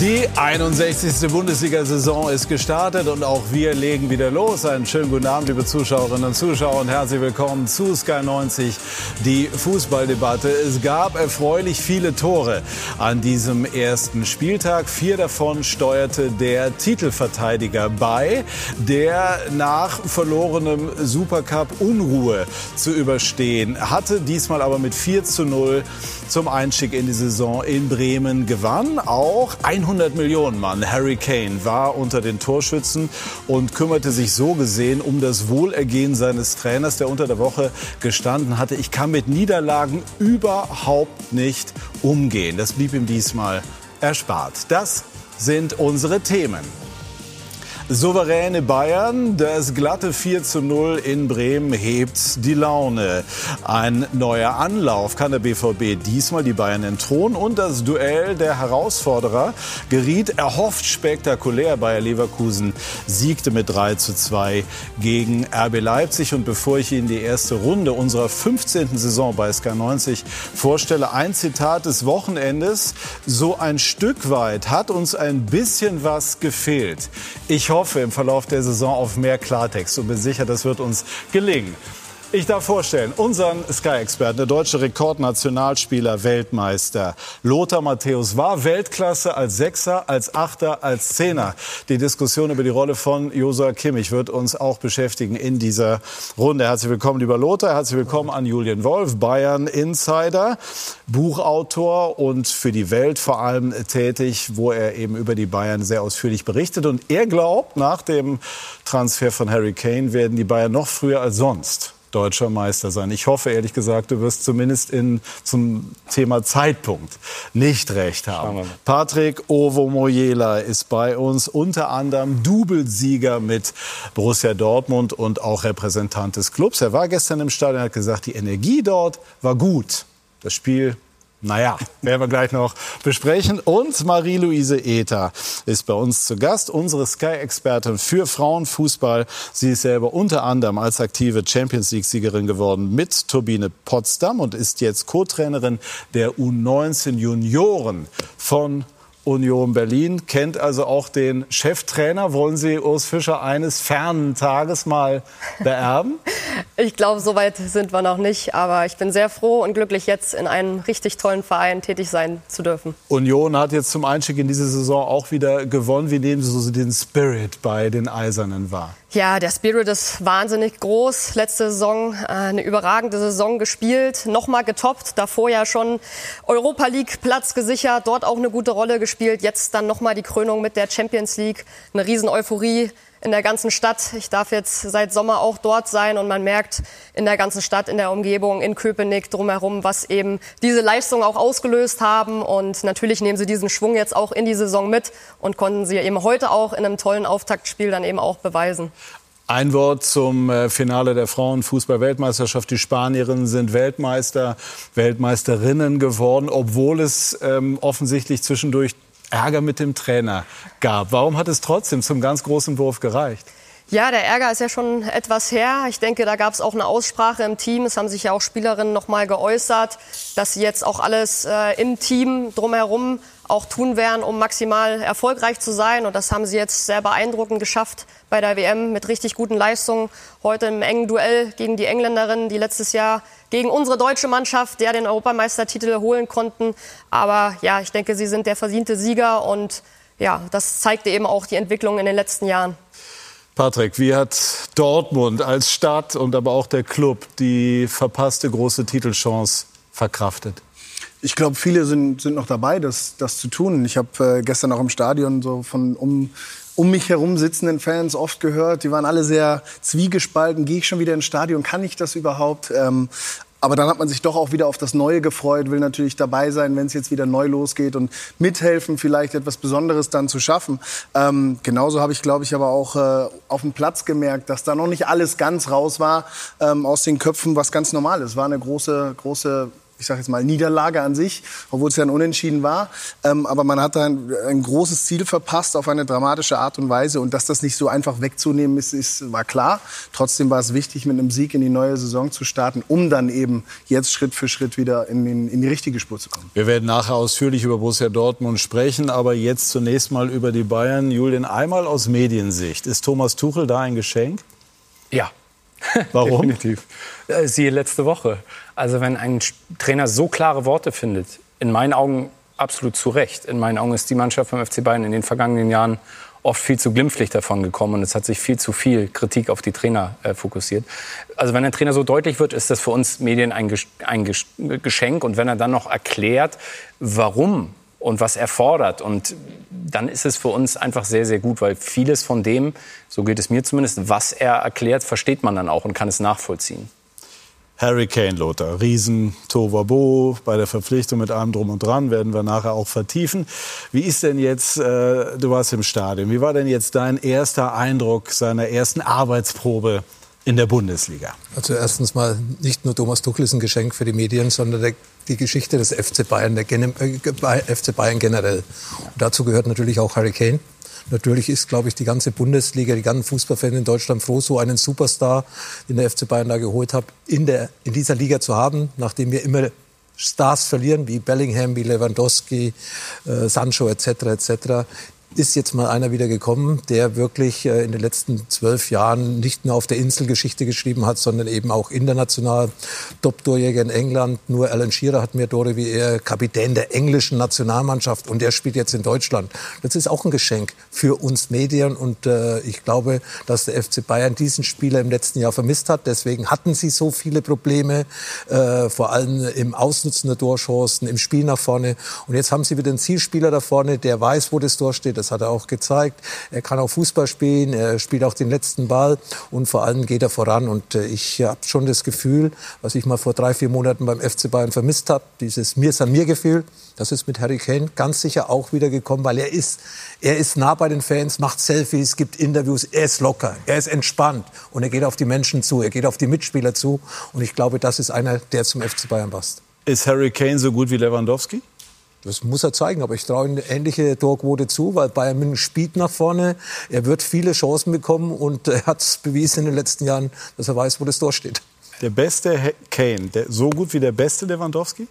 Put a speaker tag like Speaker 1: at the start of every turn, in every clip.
Speaker 1: Die 61. Bundesliga-Saison ist gestartet und auch wir legen wieder los. Einen schönen guten Abend, liebe Zuschauerinnen und Zuschauer und herzlich willkommen zu Sky 90, die Fußballdebatte. Es gab erfreulich viele Tore an diesem ersten Spieltag. Vier davon steuerte der Titelverteidiger bei, der nach verlorenem Supercup Unruhe zu überstehen hatte. Diesmal aber mit 4 zu 0 zum Einstieg in die Saison in Bremen gewann. Auch 100 Millionen Mann Harry Kane war unter den Torschützen und kümmerte sich so gesehen um das Wohlergehen seines Trainers, der unter der Woche gestanden hatte. Ich kann mit Niederlagen überhaupt nicht umgehen. Das blieb ihm diesmal erspart. Das sind unsere Themen. Souveräne Bayern, das glatte 4 zu 0 in Bremen hebt die Laune. Ein neuer Anlauf kann der BVB diesmal die Bayern entthronen und das Duell der Herausforderer geriet erhofft spektakulär. Bayer Leverkusen siegte mit 3 zu 2 gegen RB Leipzig und bevor ich Ihnen die erste Runde unserer 15. Saison bei SK90 vorstelle, ein Zitat des Wochenendes. So ein Stück weit hat uns ein bisschen was gefehlt. Ich hoffe, hoffe im Verlauf der Saison auf mehr Klartext und bin sicher, das wird uns gelingen. Ich darf vorstellen, unseren Sky-Experten, der deutsche Rekordnationalspieler, Weltmeister Lothar Matthäus war Weltklasse als Sechser, als Achter, als Zehner. Die Diskussion über die Rolle von Josua Kimmich wird uns auch beschäftigen in dieser Runde. Herzlich willkommen, lieber Lothar. Herzlich willkommen an Julian Wolf, Bayern Insider, Buchautor und für die Welt vor allem tätig, wo er eben über die Bayern sehr ausführlich berichtet. Und er glaubt, nach dem Transfer von Harry Kane werden die Bayern noch früher als sonst deutscher Meister sein. Ich hoffe ehrlich gesagt, du wirst zumindest in, zum Thema Zeitpunkt nicht recht haben. Patrick Ovomoyela ist bei uns, unter anderem Doublesieger mit Borussia Dortmund und auch Repräsentant des Clubs. Er war gestern im Stadion und hat gesagt, die Energie dort war gut. Das Spiel naja, werden wir gleich noch besprechen. Und Marie-Louise Ether ist bei uns zu Gast, unsere Sky-Expertin für Frauenfußball. Sie ist selber unter anderem als aktive Champions League-Siegerin geworden mit Turbine Potsdam und ist jetzt Co-Trainerin der U19 Junioren von Union Berlin, kennt also auch den Cheftrainer. Wollen Sie Urs Fischer eines fernen Tages mal beerben?
Speaker 2: Ich glaube, so weit sind wir noch nicht. Aber ich bin sehr froh und glücklich, jetzt in einem richtig tollen Verein tätig sein zu dürfen.
Speaker 1: Union hat jetzt zum Einstieg in diese Saison auch wieder gewonnen. Wie nehmen Sie so den Spirit bei den Eisernen wahr?
Speaker 2: Ja, der Spirit ist wahnsinnig groß. Letzte Saison äh, eine überragende Saison gespielt, nochmal getoppt. Davor ja schon Europa League Platz gesichert, dort auch eine gute Rolle gespielt. Jetzt dann nochmal die Krönung mit der Champions League. Eine riesen Euphorie in der ganzen Stadt. Ich darf jetzt seit Sommer auch dort sein und man merkt in der ganzen Stadt, in der Umgebung, in Köpenick drumherum, was eben diese Leistung auch ausgelöst haben. Und natürlich nehmen sie diesen Schwung jetzt auch in die Saison mit und konnten sie eben heute auch in einem tollen Auftaktspiel dann eben auch beweisen.
Speaker 1: Ein Wort zum äh, Finale der Frauenfußball-Weltmeisterschaft. Die Spanierinnen sind Weltmeister, Weltmeisterinnen geworden, obwohl es ähm, offensichtlich zwischendurch Ärger mit dem Trainer gab. Warum hat es trotzdem zum ganz großen Wurf gereicht?
Speaker 2: Ja, der Ärger ist ja schon etwas her. Ich denke, da gab es auch eine Aussprache im Team. Es haben sich ja auch Spielerinnen noch mal geäußert, dass sie jetzt auch alles äh, im Team drumherum auch tun werden, um maximal erfolgreich zu sein. Und das haben sie jetzt sehr beeindruckend geschafft bei der WM mit richtig guten Leistungen. Heute im engen Duell gegen die Engländerinnen, die letztes Jahr gegen unsere deutsche Mannschaft, der den Europameistertitel holen konnten. Aber ja, ich denke, sie sind der verdiente Sieger und ja, das zeigte eben auch die Entwicklung in den letzten Jahren.
Speaker 1: Patrick, wie hat Dortmund als Stadt und aber auch der Club die verpasste große Titelchance verkraftet?
Speaker 3: Ich glaube, viele sind, sind noch dabei, das, das zu tun. Ich habe äh, gestern auch im Stadion so von um, um mich herum sitzenden Fans oft gehört. Die waren alle sehr zwiegespalten. Gehe ich schon wieder ins Stadion? Kann ich das überhaupt? Ähm, aber dann hat man sich doch auch wieder auf das Neue gefreut, will natürlich dabei sein, wenn es jetzt wieder neu losgeht und mithelfen, vielleicht etwas Besonderes dann zu schaffen. Ähm, genauso habe ich, glaube ich, aber auch äh, auf dem Platz gemerkt, dass da noch nicht alles ganz raus war ähm, aus den Köpfen, was ganz normal ist. War eine große, große ich sage jetzt mal, Niederlage an sich, obwohl es ja ein Unentschieden war. Ähm, aber man hat da ein, ein, großes Ziel verpasst auf eine dramatische Art und Weise. Und dass das nicht so einfach wegzunehmen ist, ist, war klar. Trotzdem war es wichtig, mit einem Sieg in die neue Saison zu starten, um dann eben jetzt Schritt für Schritt wieder in, in, in die richtige Spur zu kommen.
Speaker 1: Wir werden nachher ausführlich über Borussia Dortmund sprechen, aber jetzt zunächst mal über die Bayern. Julian, einmal aus Mediensicht. Ist Thomas Tuchel da ein Geschenk?
Speaker 4: Ja.
Speaker 1: Warum?
Speaker 4: Definitiv. Äh, siehe letzte Woche. Also wenn ein Trainer so klare Worte findet, in meinen Augen absolut zu Recht. In meinen Augen ist die Mannschaft vom FC Bayern in den vergangenen Jahren oft viel zu glimpflich davon gekommen und es hat sich viel zu viel Kritik auf die Trainer äh, fokussiert. Also wenn ein Trainer so deutlich wird, ist das für uns Medien ein, ein Geschenk und wenn er dann noch erklärt, warum und was er fordert und dann ist es für uns einfach sehr, sehr gut, weil vieles von dem, so geht es mir zumindest, was er erklärt, versteht man dann auch und kann es nachvollziehen.
Speaker 1: Harry Kane, Lothar. Riesen Tovabo bei der Verpflichtung mit allem drum und dran, werden wir nachher auch vertiefen. Wie ist denn jetzt, äh, du warst im Stadion, wie war denn jetzt dein erster Eindruck seiner ersten Arbeitsprobe in der Bundesliga?
Speaker 5: Also erstens mal nicht nur Thomas Tuchel ist ein Geschenk für die Medien, sondern der, die Geschichte des FC Bayern, der äh, FC Bayern generell. Und dazu gehört natürlich auch Harry Kane. Natürlich ist, glaube ich, die ganze Bundesliga, die ganzen Fußballfans in Deutschland froh, so einen Superstar, den der FC Bayern da geholt hat, in, der, in dieser Liga zu haben, nachdem wir immer Stars verlieren, wie Bellingham, wie Lewandowski, äh, Sancho etc. etc ist jetzt mal einer wieder gekommen, der wirklich äh, in den letzten zwölf Jahren nicht nur auf der Insel Geschichte geschrieben hat, sondern eben auch international Top-Torjäger in England. Nur Alan Shearer hat mehr Tore wie er, Kapitän der englischen Nationalmannschaft und der spielt jetzt in Deutschland. Das ist auch ein Geschenk für uns Medien und äh, ich glaube, dass der FC Bayern diesen Spieler im letzten Jahr vermisst hat. Deswegen hatten sie so viele Probleme, äh, vor allem im Ausnutzen der Torchancen, im Spiel nach vorne. Und jetzt haben sie wieder einen Zielspieler da vorne, der weiß, wo das Tor steht das hat er auch gezeigt. Er kann auch Fußball spielen, er spielt auch den letzten Ball und vor allem geht er voran. Und äh, ich habe schon das Gefühl, was ich mal vor drei, vier Monaten beim FC Bayern vermisst habe, dieses Mir an mir Gefühl, das ist mit Harry Kane ganz sicher auch wieder gekommen, weil er ist, er ist nah bei den Fans, macht Selfies, gibt Interviews, er ist locker, er ist entspannt und er geht auf die Menschen zu, er geht auf die Mitspieler zu. Und ich glaube, das ist einer, der zum FC Bayern passt.
Speaker 1: Ist Harry Kane so gut wie Lewandowski?
Speaker 5: Das muss er zeigen, aber ich traue ihm eine ähnliche Torquote zu, weil Bayern München spielt nach vorne. Er wird viele Chancen bekommen und er hat es bewiesen in den letzten Jahren, dass er weiß, wo das Tor steht.
Speaker 1: Der beste Kane, der, so gut wie der beste Lewandowski?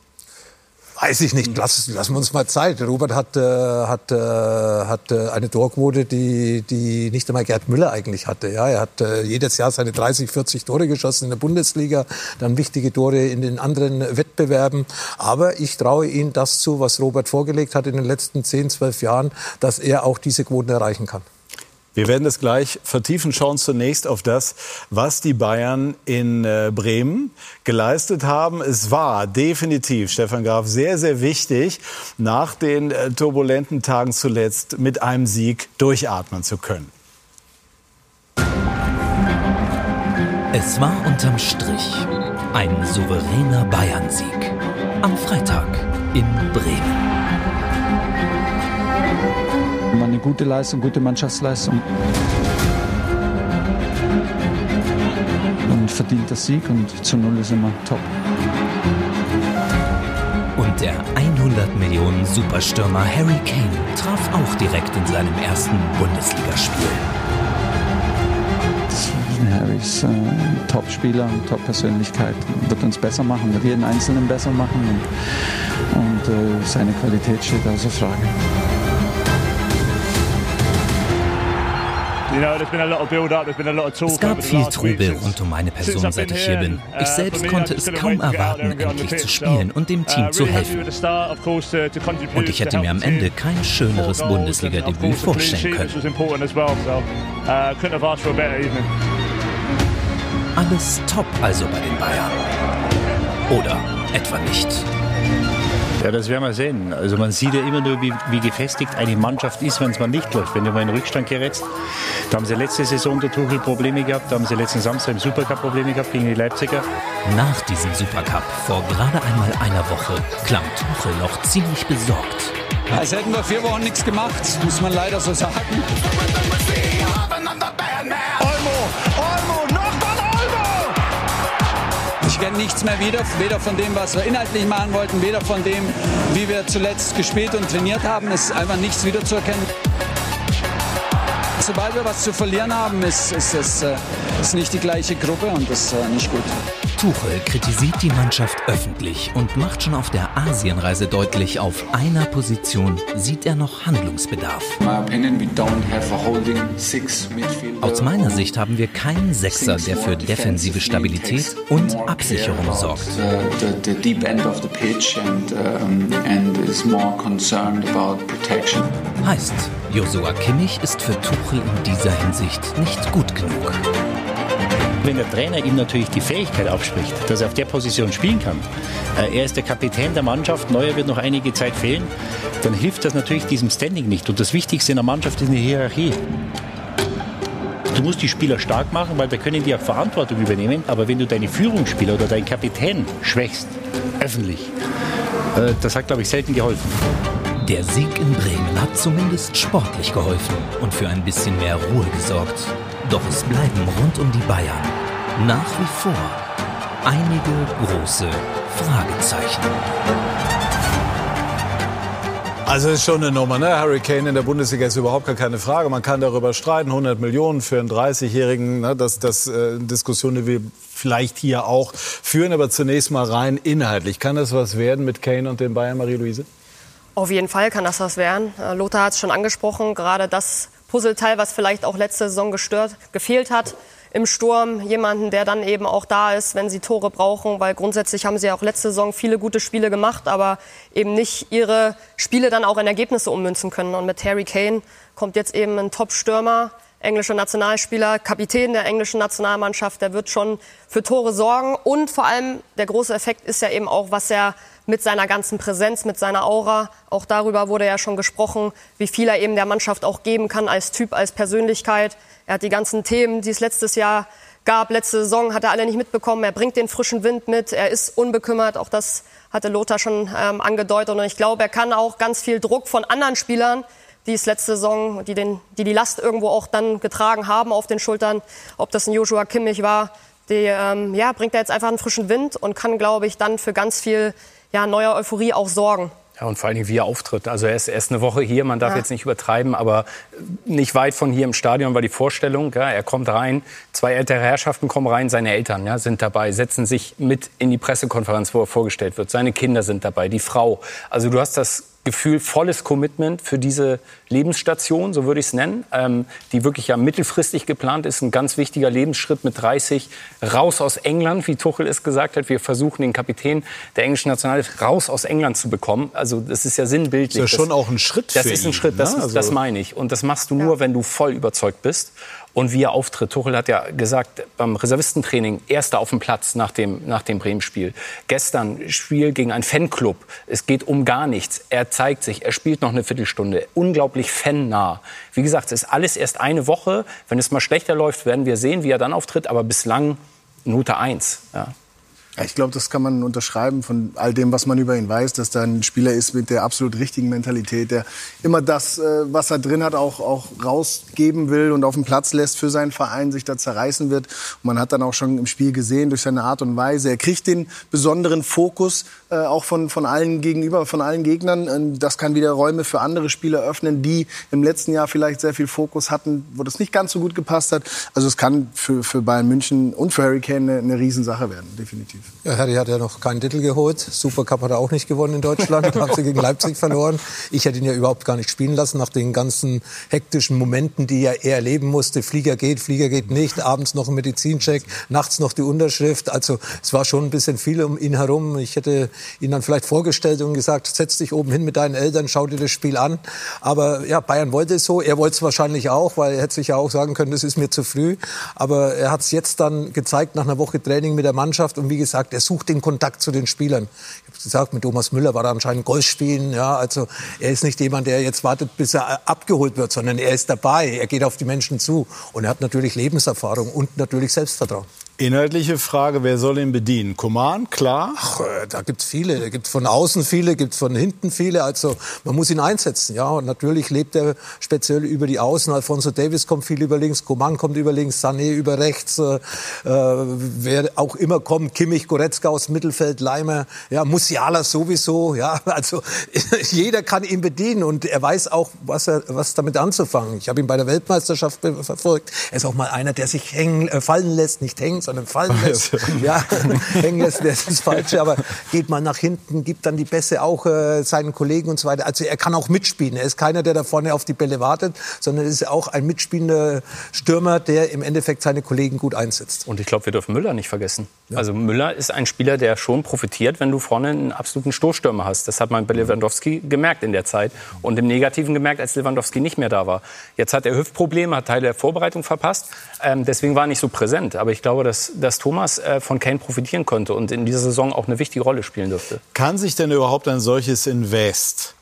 Speaker 5: Weiß ich nicht. Lass, lassen wir uns mal Zeit. Robert hat, äh, hat, äh, hat äh, eine Torquote, die, die nicht einmal Gerd Müller eigentlich hatte. Ja, er hat äh, jedes Jahr seine 30, 40 Tore geschossen in der Bundesliga, dann wichtige Tore in den anderen Wettbewerben. Aber ich traue ihm das zu, was Robert vorgelegt hat in den letzten 10, 12 Jahren, dass er auch diese Quoten erreichen kann.
Speaker 1: Wir werden es gleich vertiefen. Schauen zunächst auf das, was die Bayern in äh, Bremen geleistet haben. Es war definitiv, Stefan Graf, sehr, sehr wichtig, nach den äh, turbulenten Tagen zuletzt mit einem Sieg durchatmen zu können.
Speaker 6: Es war unterm Strich ein souveräner Bayern-Sieg. Am Freitag in Bremen
Speaker 7: eine gute Leistung, gute Mannschaftsleistung. Und verdient das Sieg und zu Null ist immer top.
Speaker 6: Und der 100 Millionen Superstürmer Harry Kane traf auch direkt in seinem ersten Bundesligaspiel.
Speaker 7: Harry ist äh, ein Top-Spieler, eine Top-Persönlichkeit. Wird uns besser machen, wird jeden Einzelnen besser machen. Und, und äh, seine Qualität steht außer Frage.
Speaker 6: Es gab viel Trubel rund um meine Person, seit ich hier bin. Ich uh, selbst konnte es kaum erwarten, endlich zu spielen und dem Team uh, zu helfen. Und ich hätte mir am Ende kein schöneres Bundesliga-Debüt vorstellen können. Uh, Alles top also bei den Bayern. Oder etwa nicht?
Speaker 8: Ja, das werden wir sehen. Also man sieht ja immer nur, wie, wie gefestigt eine Mannschaft ist, wenn es mal nicht läuft. Wenn du mal in Rückstand gerätst. Da haben sie letzte Saison der Tuchel Probleme gehabt. Da haben sie letzten Samstag im Supercup Probleme gehabt gegen die Leipziger.
Speaker 6: Nach diesem Supercup vor gerade einmal einer Woche klang Tuchel noch ziemlich besorgt.
Speaker 9: Als hätten wir vier Wochen nichts gemacht, muss man leider so sagen. Kenne nichts mehr wieder, weder von dem, was wir inhaltlich machen wollten, weder von dem, wie wir zuletzt gespielt und trainiert haben. Es ist einfach nichts wiederzuerkennen. Sobald wir was zu verlieren haben, ist es ist, nicht die gleiche Gruppe und das ist äh, nicht gut.
Speaker 6: Tuchel kritisiert die Mannschaft öffentlich und macht schon auf der Asienreise deutlich, auf einer Position sieht er noch Handlungsbedarf. Aus meiner Sicht haben wir keinen Sechser, der für defensive Stabilität und Absicherung sorgt. Heißt, Josua Kimmich ist für Tuchel in dieser Hinsicht nicht gut genug.
Speaker 8: Wenn der Trainer ihm natürlich die Fähigkeit abspricht, dass er auf der Position spielen kann, äh, er ist der Kapitän der Mannschaft, Neuer wird noch einige Zeit fehlen, dann hilft das natürlich diesem Standing nicht. Und das Wichtigste in der Mannschaft ist eine Hierarchie. Du musst die Spieler stark machen, weil wir können die auch Verantwortung übernehmen. Aber wenn du deine Führungsspieler oder deinen Kapitän schwächst, öffentlich, äh, das hat, glaube ich, selten geholfen.
Speaker 6: Der Sieg in Bremen hat zumindest sportlich geholfen und für ein bisschen mehr Ruhe gesorgt. Doch es bleiben rund um die Bayern nach wie vor einige große Fragezeichen.
Speaker 1: Also ist schon eine Nummer, ne? Harry Kane in der Bundesliga ist überhaupt gar keine Frage. Man kann darüber streiten, 100 Millionen für einen 30-Jährigen, ne? das, das äh, Diskussion, die wir vielleicht hier auch führen. Aber zunächst mal rein inhaltlich. Kann das was werden mit Kane und den Bayern, Marie-Louise?
Speaker 2: Auf jeden Fall kann das was werden. Äh, Lothar hat es schon angesprochen, gerade das Puzzleteil, was vielleicht auch letzte Saison gestört, gefehlt hat im Sturm. Jemanden, der dann eben auch da ist, wenn sie Tore brauchen, weil grundsätzlich haben sie ja auch letzte Saison viele gute Spiele gemacht, aber eben nicht ihre Spiele dann auch in Ergebnisse ummünzen können. Und mit Harry Kane kommt jetzt eben ein Top-Stürmer, englischer Nationalspieler, Kapitän der englischen Nationalmannschaft, der wird schon für Tore sorgen. Und vor allem der große Effekt ist ja eben auch, was er mit seiner ganzen Präsenz, mit seiner Aura. Auch darüber wurde ja schon gesprochen, wie viel er eben der Mannschaft auch geben kann als Typ, als Persönlichkeit. Er hat die ganzen Themen, die es letztes Jahr gab, letzte Saison, hat er alle nicht mitbekommen. Er bringt den frischen Wind mit. Er ist unbekümmert. Auch das hatte Lothar schon ähm, angedeutet. Und ich glaube, er kann auch ganz viel Druck von anderen Spielern, die es letzte Saison, die, den, die die Last irgendwo auch dann getragen haben auf den Schultern, ob das ein Joshua Kimmich war, die ähm, ja, bringt er jetzt einfach einen frischen Wind und kann, glaube ich, dann für ganz viel ja, neuer Euphorie auch sorgen.
Speaker 4: Ja, und vor allen Dingen, wie er auftritt. Also er ist erst eine Woche hier, man darf ja. jetzt nicht übertreiben, aber nicht weit von hier im Stadion war die Vorstellung. Ja, er kommt rein, zwei ältere Herrschaften kommen rein, seine Eltern ja, sind dabei, setzen sich mit in die Pressekonferenz, wo er vorgestellt wird. Seine Kinder sind dabei, die Frau. Also du hast das Gefühl, volles Commitment für diese Lebensstation, so würde ich es nennen, ähm, die wirklich ja mittelfristig geplant ist. Ein ganz wichtiger Lebensschritt mit 30 raus aus England, wie Tuchel es gesagt hat. Wir versuchen den Kapitän der englischen Nationalmannschaft raus aus England zu bekommen. Also das ist ja sinnbildlich.
Speaker 1: Das ist ja schon auch ein Schritt.
Speaker 4: Das ist ein Schritt, das, ne? also das meine ich. Und das machst du nur, ja. wenn du voll überzeugt bist und wie er auftritt. Tuchel hat ja gesagt, beim Reservistentraining, erster auf dem Platz nach dem, nach dem Bremen-Spiel. Gestern Spiel gegen einen Fanclub. Es geht um gar nichts. Er zeigt sich, er spielt noch eine Viertelstunde. Unglaublich fannah. Wie gesagt, es ist alles erst eine Woche. Wenn es mal schlechter läuft, werden wir sehen, wie er dann auftritt. Aber bislang Note 1. Ja.
Speaker 3: Ich glaube, das kann man unterschreiben von all dem, was man über ihn weiß, dass da ein Spieler ist mit der absolut richtigen Mentalität, der immer das, äh, was er drin hat, auch, auch rausgeben will und auf den Platz lässt für seinen Verein, sich da zerreißen wird. Und man hat dann auch schon im Spiel gesehen, durch seine Art und Weise, er kriegt den besonderen Fokus äh, auch von, von allen gegenüber, von allen Gegnern. Das kann wieder Räume für andere Spieler öffnen, die im letzten Jahr vielleicht sehr viel Fokus hatten, wo das nicht ganz so gut gepasst hat. Also es kann für, für Bayern München und für Harry Kane eine, eine Riesensache werden, definitiv.
Speaker 5: Ja, Harry hat ja noch keinen Titel geholt. Supercup hat er auch nicht gewonnen in Deutschland. Haben sie gegen Leipzig verloren. Ich hätte ihn ja überhaupt gar nicht spielen lassen nach den ganzen hektischen Momenten, die er erleben musste. Flieger geht, Flieger geht nicht. Abends noch ein Medizincheck, nachts noch die Unterschrift. Also es war schon ein bisschen viel um ihn herum. Ich hätte ihn dann vielleicht vorgestellt und gesagt, setz dich oben hin mit deinen Eltern, schau dir das Spiel an. Aber ja, Bayern wollte es so. Er wollte es wahrscheinlich auch, weil er hätte sich ja auch sagen können, das ist mir zu früh. Aber er hat es jetzt dann gezeigt nach einer Woche Training mit der Mannschaft. Und wie gesagt, gesagt, er sucht den Kontakt zu den Spielern. Ich habe gesagt, mit Thomas Müller war er anscheinend Golf spielen. Ja, also er ist nicht jemand, der jetzt wartet, bis er abgeholt wird, sondern er ist dabei. Er geht auf die Menschen zu und er hat natürlich Lebenserfahrung und natürlich Selbstvertrauen.
Speaker 1: Inhaltliche Frage, wer soll ihn bedienen? Koman, klar?
Speaker 5: Ach, äh, da gibt's viele. Da gibt's von außen viele, gibt's von hinten viele. Also man muss ihn einsetzen. Ja, und natürlich lebt er speziell über die Außen. Alfonso Davis kommt viel über links, Coman kommt über links, Sané über rechts. Äh, äh wer auch immer kommt, Kimmich, Goretzka aus Mittelfeld, Leimer, ja, Musiala sowieso. Ja, also jeder kann ihn bedienen und er weiß auch, was er was damit anzufangen. Ich habe ihn bei der Weltmeisterschaft verfolgt. Er ist auch mal einer, der sich hängen, äh, fallen lässt, nicht hängen sondern fallen lässt. ja, hängen lässt das Falsche, aber geht mal nach hinten, gibt dann die Bässe auch äh, seinen Kollegen und so weiter. Also er kann auch mitspielen. Er ist keiner, der da vorne auf die Bälle wartet, sondern ist auch ein mitspielender Stürmer, der im Endeffekt seine Kollegen gut einsetzt.
Speaker 4: Und ich glaube, wir dürfen Müller nicht vergessen. Ja. Also Müller ist ein Spieler, der schon profitiert, wenn du vorne einen absoluten Stoßstürmer hast. Das hat man bei Lewandowski gemerkt in der Zeit und im Negativen gemerkt, als Lewandowski nicht mehr da war. Jetzt hat er Hüftprobleme, hat Teile der Vorbereitung verpasst. Ähm, deswegen war er nicht so präsent. Aber ich glaube, dass dass, dass Thomas äh, von Kane profitieren konnte und in dieser Saison auch eine wichtige Rolle spielen dürfte.
Speaker 1: Kann sich denn überhaupt ein solches Invest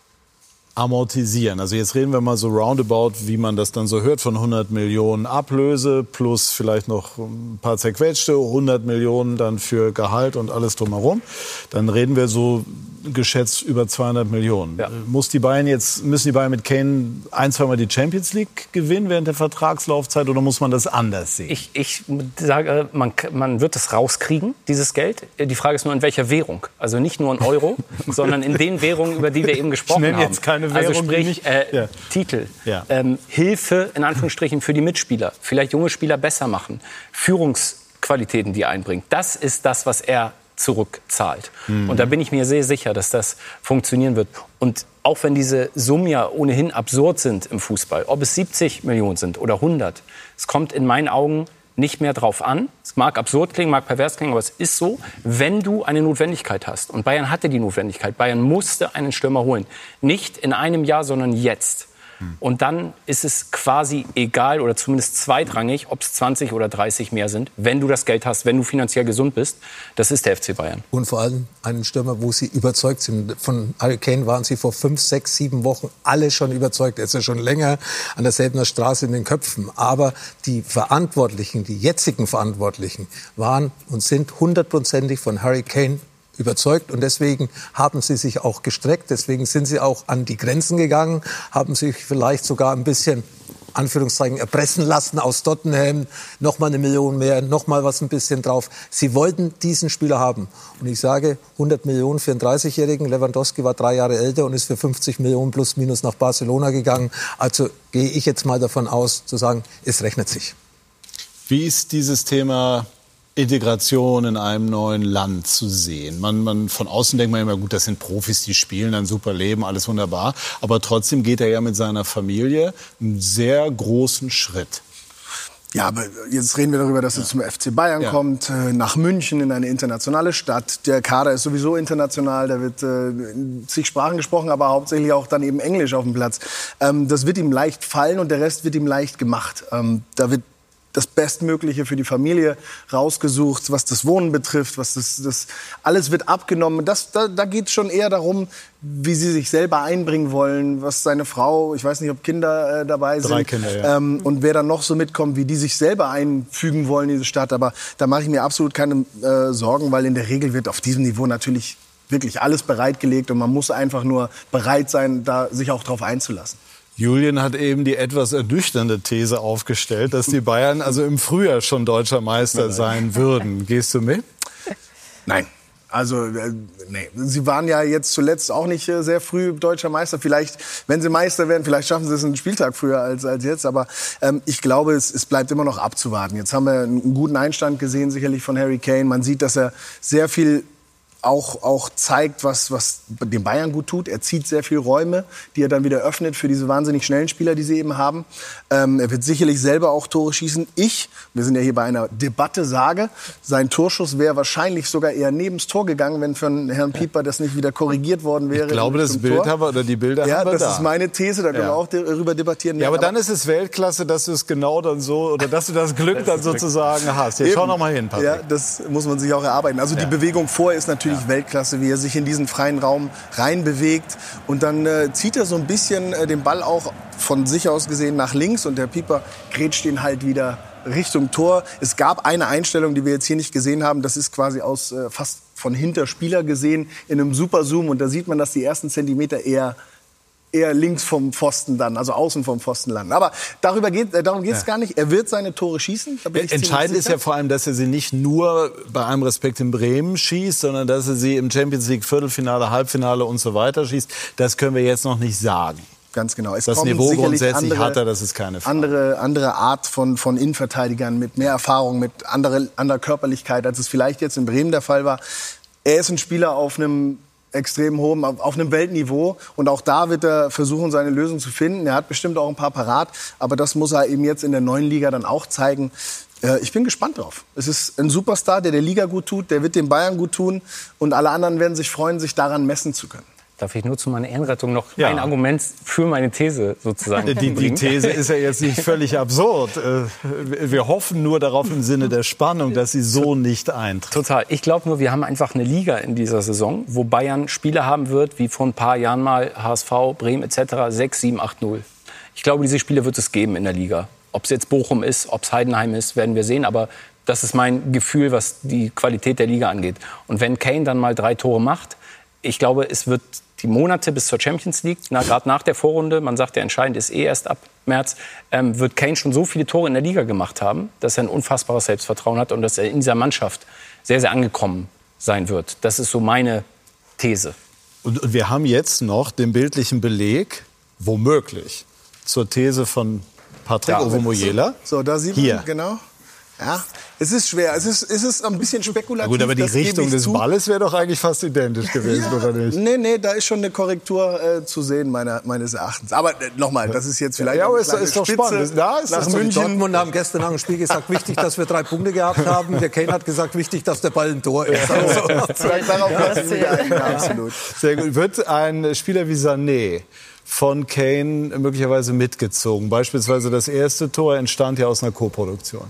Speaker 1: amortisieren. Also jetzt reden wir mal so roundabout, wie man das dann so hört, von 100 Millionen Ablöse plus vielleicht noch ein paar zerquetschte, 100 Millionen dann für Gehalt und alles drumherum. Dann reden wir so geschätzt über 200 Millionen. Ja. Muss die Bayern jetzt, müssen die Bayern mit Kane ein, zweimal die Champions League gewinnen während der Vertragslaufzeit oder muss man das anders sehen?
Speaker 4: Ich, ich sage, man, man wird es rauskriegen, dieses Geld. Die Frage ist nur, in welcher Währung. Also nicht nur in Euro, sondern in den Währungen, über die wir eben gesprochen
Speaker 1: ich
Speaker 4: haben.
Speaker 1: Eine Währung,
Speaker 4: also sprich, äh, ja. Titel, ja. Ähm, Hilfe in Anführungsstrichen für die Mitspieler, vielleicht junge Spieler besser machen, Führungsqualitäten, die er einbringt. Das ist das, was er zurückzahlt. Mhm. Und da bin ich mir sehr sicher, dass das funktionieren wird. Und auch wenn diese Summen ja ohnehin absurd sind im Fußball, ob es 70 Millionen sind oder 100, es kommt in meinen Augen nicht mehr drauf an. Es mag absurd klingen, mag pervers klingen, aber es ist so, wenn du eine Notwendigkeit hast. Und Bayern hatte die Notwendigkeit. Bayern musste einen Stürmer holen. Nicht in einem Jahr, sondern jetzt. Und dann ist es quasi egal oder zumindest zweitrangig, ob es 20 oder 30 mehr sind, wenn du das Geld hast, wenn du finanziell gesund bist. Das ist der FC Bayern.
Speaker 5: Und vor allem einen Stürmer, wo sie überzeugt sind. Von Harry Kane waren sie vor fünf, sechs, sieben Wochen alle schon überzeugt. Er ist ja schon länger an der Selbener Straße in den Köpfen. Aber die Verantwortlichen, die jetzigen Verantwortlichen, waren und sind hundertprozentig von Harry Kane überzeugt und deswegen haben sie sich auch gestreckt, deswegen sind sie auch an die Grenzen gegangen, haben sich vielleicht sogar ein bisschen Anführungszeichen erpressen lassen aus Tottenham, noch mal eine Million mehr, noch mal was ein bisschen drauf. Sie wollten diesen Spieler haben. Und ich sage, 100 Millionen für einen 30-Jährigen. Lewandowski war drei Jahre älter und ist für 50 Millionen plus minus nach Barcelona gegangen. Also gehe ich jetzt mal davon aus, zu sagen, es rechnet sich.
Speaker 1: Wie ist dieses Thema Integration in einem neuen Land zu sehen. Man, man, von außen denkt man immer, gut, das sind Profis, die spielen ein super Leben, alles wunderbar. Aber trotzdem geht er ja mit seiner Familie einen sehr großen Schritt.
Speaker 3: Ja, aber jetzt reden wir darüber, dass er zum FC Bayern ja. kommt, äh, nach München in eine internationale Stadt. Der Kader ist sowieso international, da wird äh, zig Sprachen gesprochen, aber hauptsächlich auch dann eben Englisch auf dem Platz. Ähm, das wird ihm leicht fallen und der Rest wird ihm leicht gemacht. Ähm, da wird das Bestmögliche für die Familie rausgesucht, was das Wohnen betrifft, was das, das alles wird abgenommen. Das, da, da geht es schon eher darum, wie sie sich selber einbringen wollen, was seine Frau, ich weiß nicht, ob Kinder äh, dabei sind,
Speaker 1: Drei Kinder, ja.
Speaker 3: ähm, und wer dann noch so mitkommt, wie die sich selber einfügen wollen in diese Stadt. Aber da mache ich mir absolut keine äh, Sorgen, weil in der Regel wird auf diesem Niveau natürlich wirklich alles bereitgelegt und man muss einfach nur bereit sein, da sich auch darauf einzulassen.
Speaker 1: Julian hat eben die etwas ernüchternde These aufgestellt, dass die Bayern also im Frühjahr schon deutscher Meister sein würden. Gehst du mit?
Speaker 3: Nein. Also, äh, nee. Sie waren ja jetzt zuletzt auch nicht äh, sehr früh deutscher Meister. Vielleicht, wenn sie Meister werden, vielleicht schaffen sie es einen Spieltag früher als, als jetzt. Aber ähm, ich glaube, es, es bleibt immer noch abzuwarten. Jetzt haben wir einen guten Einstand gesehen, sicherlich von Harry Kane. Man sieht, dass er sehr viel auch, auch zeigt, was, was dem Bayern gut tut. Er zieht sehr viel Räume, die er dann wieder öffnet für diese wahnsinnig schnellen Spieler, die sie eben haben. Ähm, er wird sicherlich selber auch Tore schießen. Ich, wir sind ja hier bei einer Debatte, sage, sein Torschuss wäre wahrscheinlich sogar eher neben das Tor gegangen, wenn von Herrn Pieper das nicht wieder korrigiert worden wäre.
Speaker 1: Ich glaube, das Bild haben wir, oder die Bilder
Speaker 3: ja,
Speaker 1: haben wir
Speaker 3: das
Speaker 1: da.
Speaker 3: ist meine These, da können ja. wir auch darüber debattieren.
Speaker 1: Ja, aber, aber dann ist es Weltklasse, dass du es genau dann so, oder dass du das Glück dann sozusagen hast. Jetzt eben. schau noch mal hin, Patrick.
Speaker 3: Ja, das muss man sich auch erarbeiten. Also ja. die Bewegung vorher ist natürlich ja. Weltklasse, wie er sich in diesen freien Raum reinbewegt. Und dann äh, zieht er so ein bisschen äh, den Ball auch von sich aus gesehen nach links und der Pieper grätscht ihn halt wieder Richtung Tor. Es gab eine Einstellung, die wir jetzt hier nicht gesehen haben. Das ist quasi aus äh, fast von hinter Spieler gesehen in einem Superzoom. Und da sieht man, dass die ersten Zentimeter eher eher links vom Pfosten dann, also außen vom Pfosten landen. Aber darüber geht, äh, darum geht es ja. gar nicht. Er wird seine Tore schießen.
Speaker 1: Entscheidend ist ja vor allem, dass er sie nicht nur bei einem Respekt in Bremen schießt, sondern dass er sie im Champions League Viertelfinale, Halbfinale und so weiter schießt. Das können wir jetzt noch nicht sagen.
Speaker 3: Ganz genau.
Speaker 1: Es das Niveau grundsätzlich andere, hat er, das ist keine
Speaker 3: Frage. Andere, andere Art von, von Innenverteidigern mit mehr Erfahrung, mit anderer, anderer Körperlichkeit, als es vielleicht jetzt in Bremen der Fall war. Er ist ein Spieler auf einem extrem hohem, auf einem Weltniveau. Und auch da wird er versuchen, seine Lösung zu finden. Er hat bestimmt auch ein paar parat, aber das muss er eben jetzt in der neuen Liga dann auch zeigen. Äh, ich bin gespannt drauf. Es ist ein Superstar, der der Liga gut tut, der wird den Bayern gut tun und alle anderen werden sich freuen, sich daran messen zu können.
Speaker 4: Darf ich nur zu meiner Ehrenrettung noch ja. ein Argument für meine These sozusagen
Speaker 1: die, die These ist ja jetzt nicht völlig absurd. Äh, wir hoffen nur darauf im Sinne der Spannung, dass sie so nicht eintritt.
Speaker 4: Total. Ich glaube nur, wir haben einfach eine Liga in dieser Saison, wo Bayern Spiele haben wird, wie vor ein paar Jahren mal HSV, Bremen etc. 6, 7, 8, 0. Ich glaube, diese Spiele wird es geben in der Liga. Ob es jetzt Bochum ist, ob es Heidenheim ist, werden wir sehen. Aber das ist mein Gefühl, was die Qualität der Liga angeht. Und wenn Kane dann mal drei Tore macht, ich glaube, es wird die Monate bis zur Champions League, gerade nach der Vorrunde, man sagt ja, entscheidend ist eh erst ab März, ähm, wird Kane schon so viele Tore in der Liga gemacht haben, dass er ein unfassbares Selbstvertrauen hat und dass er in dieser Mannschaft sehr, sehr angekommen sein wird. Das ist so meine These.
Speaker 1: Und, und wir haben jetzt noch den bildlichen Beleg, womöglich, zur These von Patrick ja, Ovomoyela.
Speaker 3: So, da sieht man, Hier. genau. Ja, es ist schwer. Es ist, es ist ein bisschen spekulativ.
Speaker 1: Na gut, aber die Richtung des Balles wäre doch eigentlich fast identisch gewesen, ja, oder nicht?
Speaker 3: Nee, nee, da ist schon eine Korrektur äh, zu sehen, meiner, meines Erachtens. Aber äh, nochmal, das ist jetzt vielleicht.
Speaker 1: Ja, aber ist, ist doch spannend.
Speaker 5: Da ist nach das München. Dortmund haben gestern nach dem Spiel gesagt, wichtig, dass wir drei Punkte gehabt haben. Der Kane hat gesagt, wichtig, dass der Ball ein Tor ist. Also,
Speaker 1: ja, absolut. Sehr gut. Wird ein Spieler wie Sané von Kane möglicherweise mitgezogen? Beispielsweise das erste Tor entstand ja aus einer Koproduktion.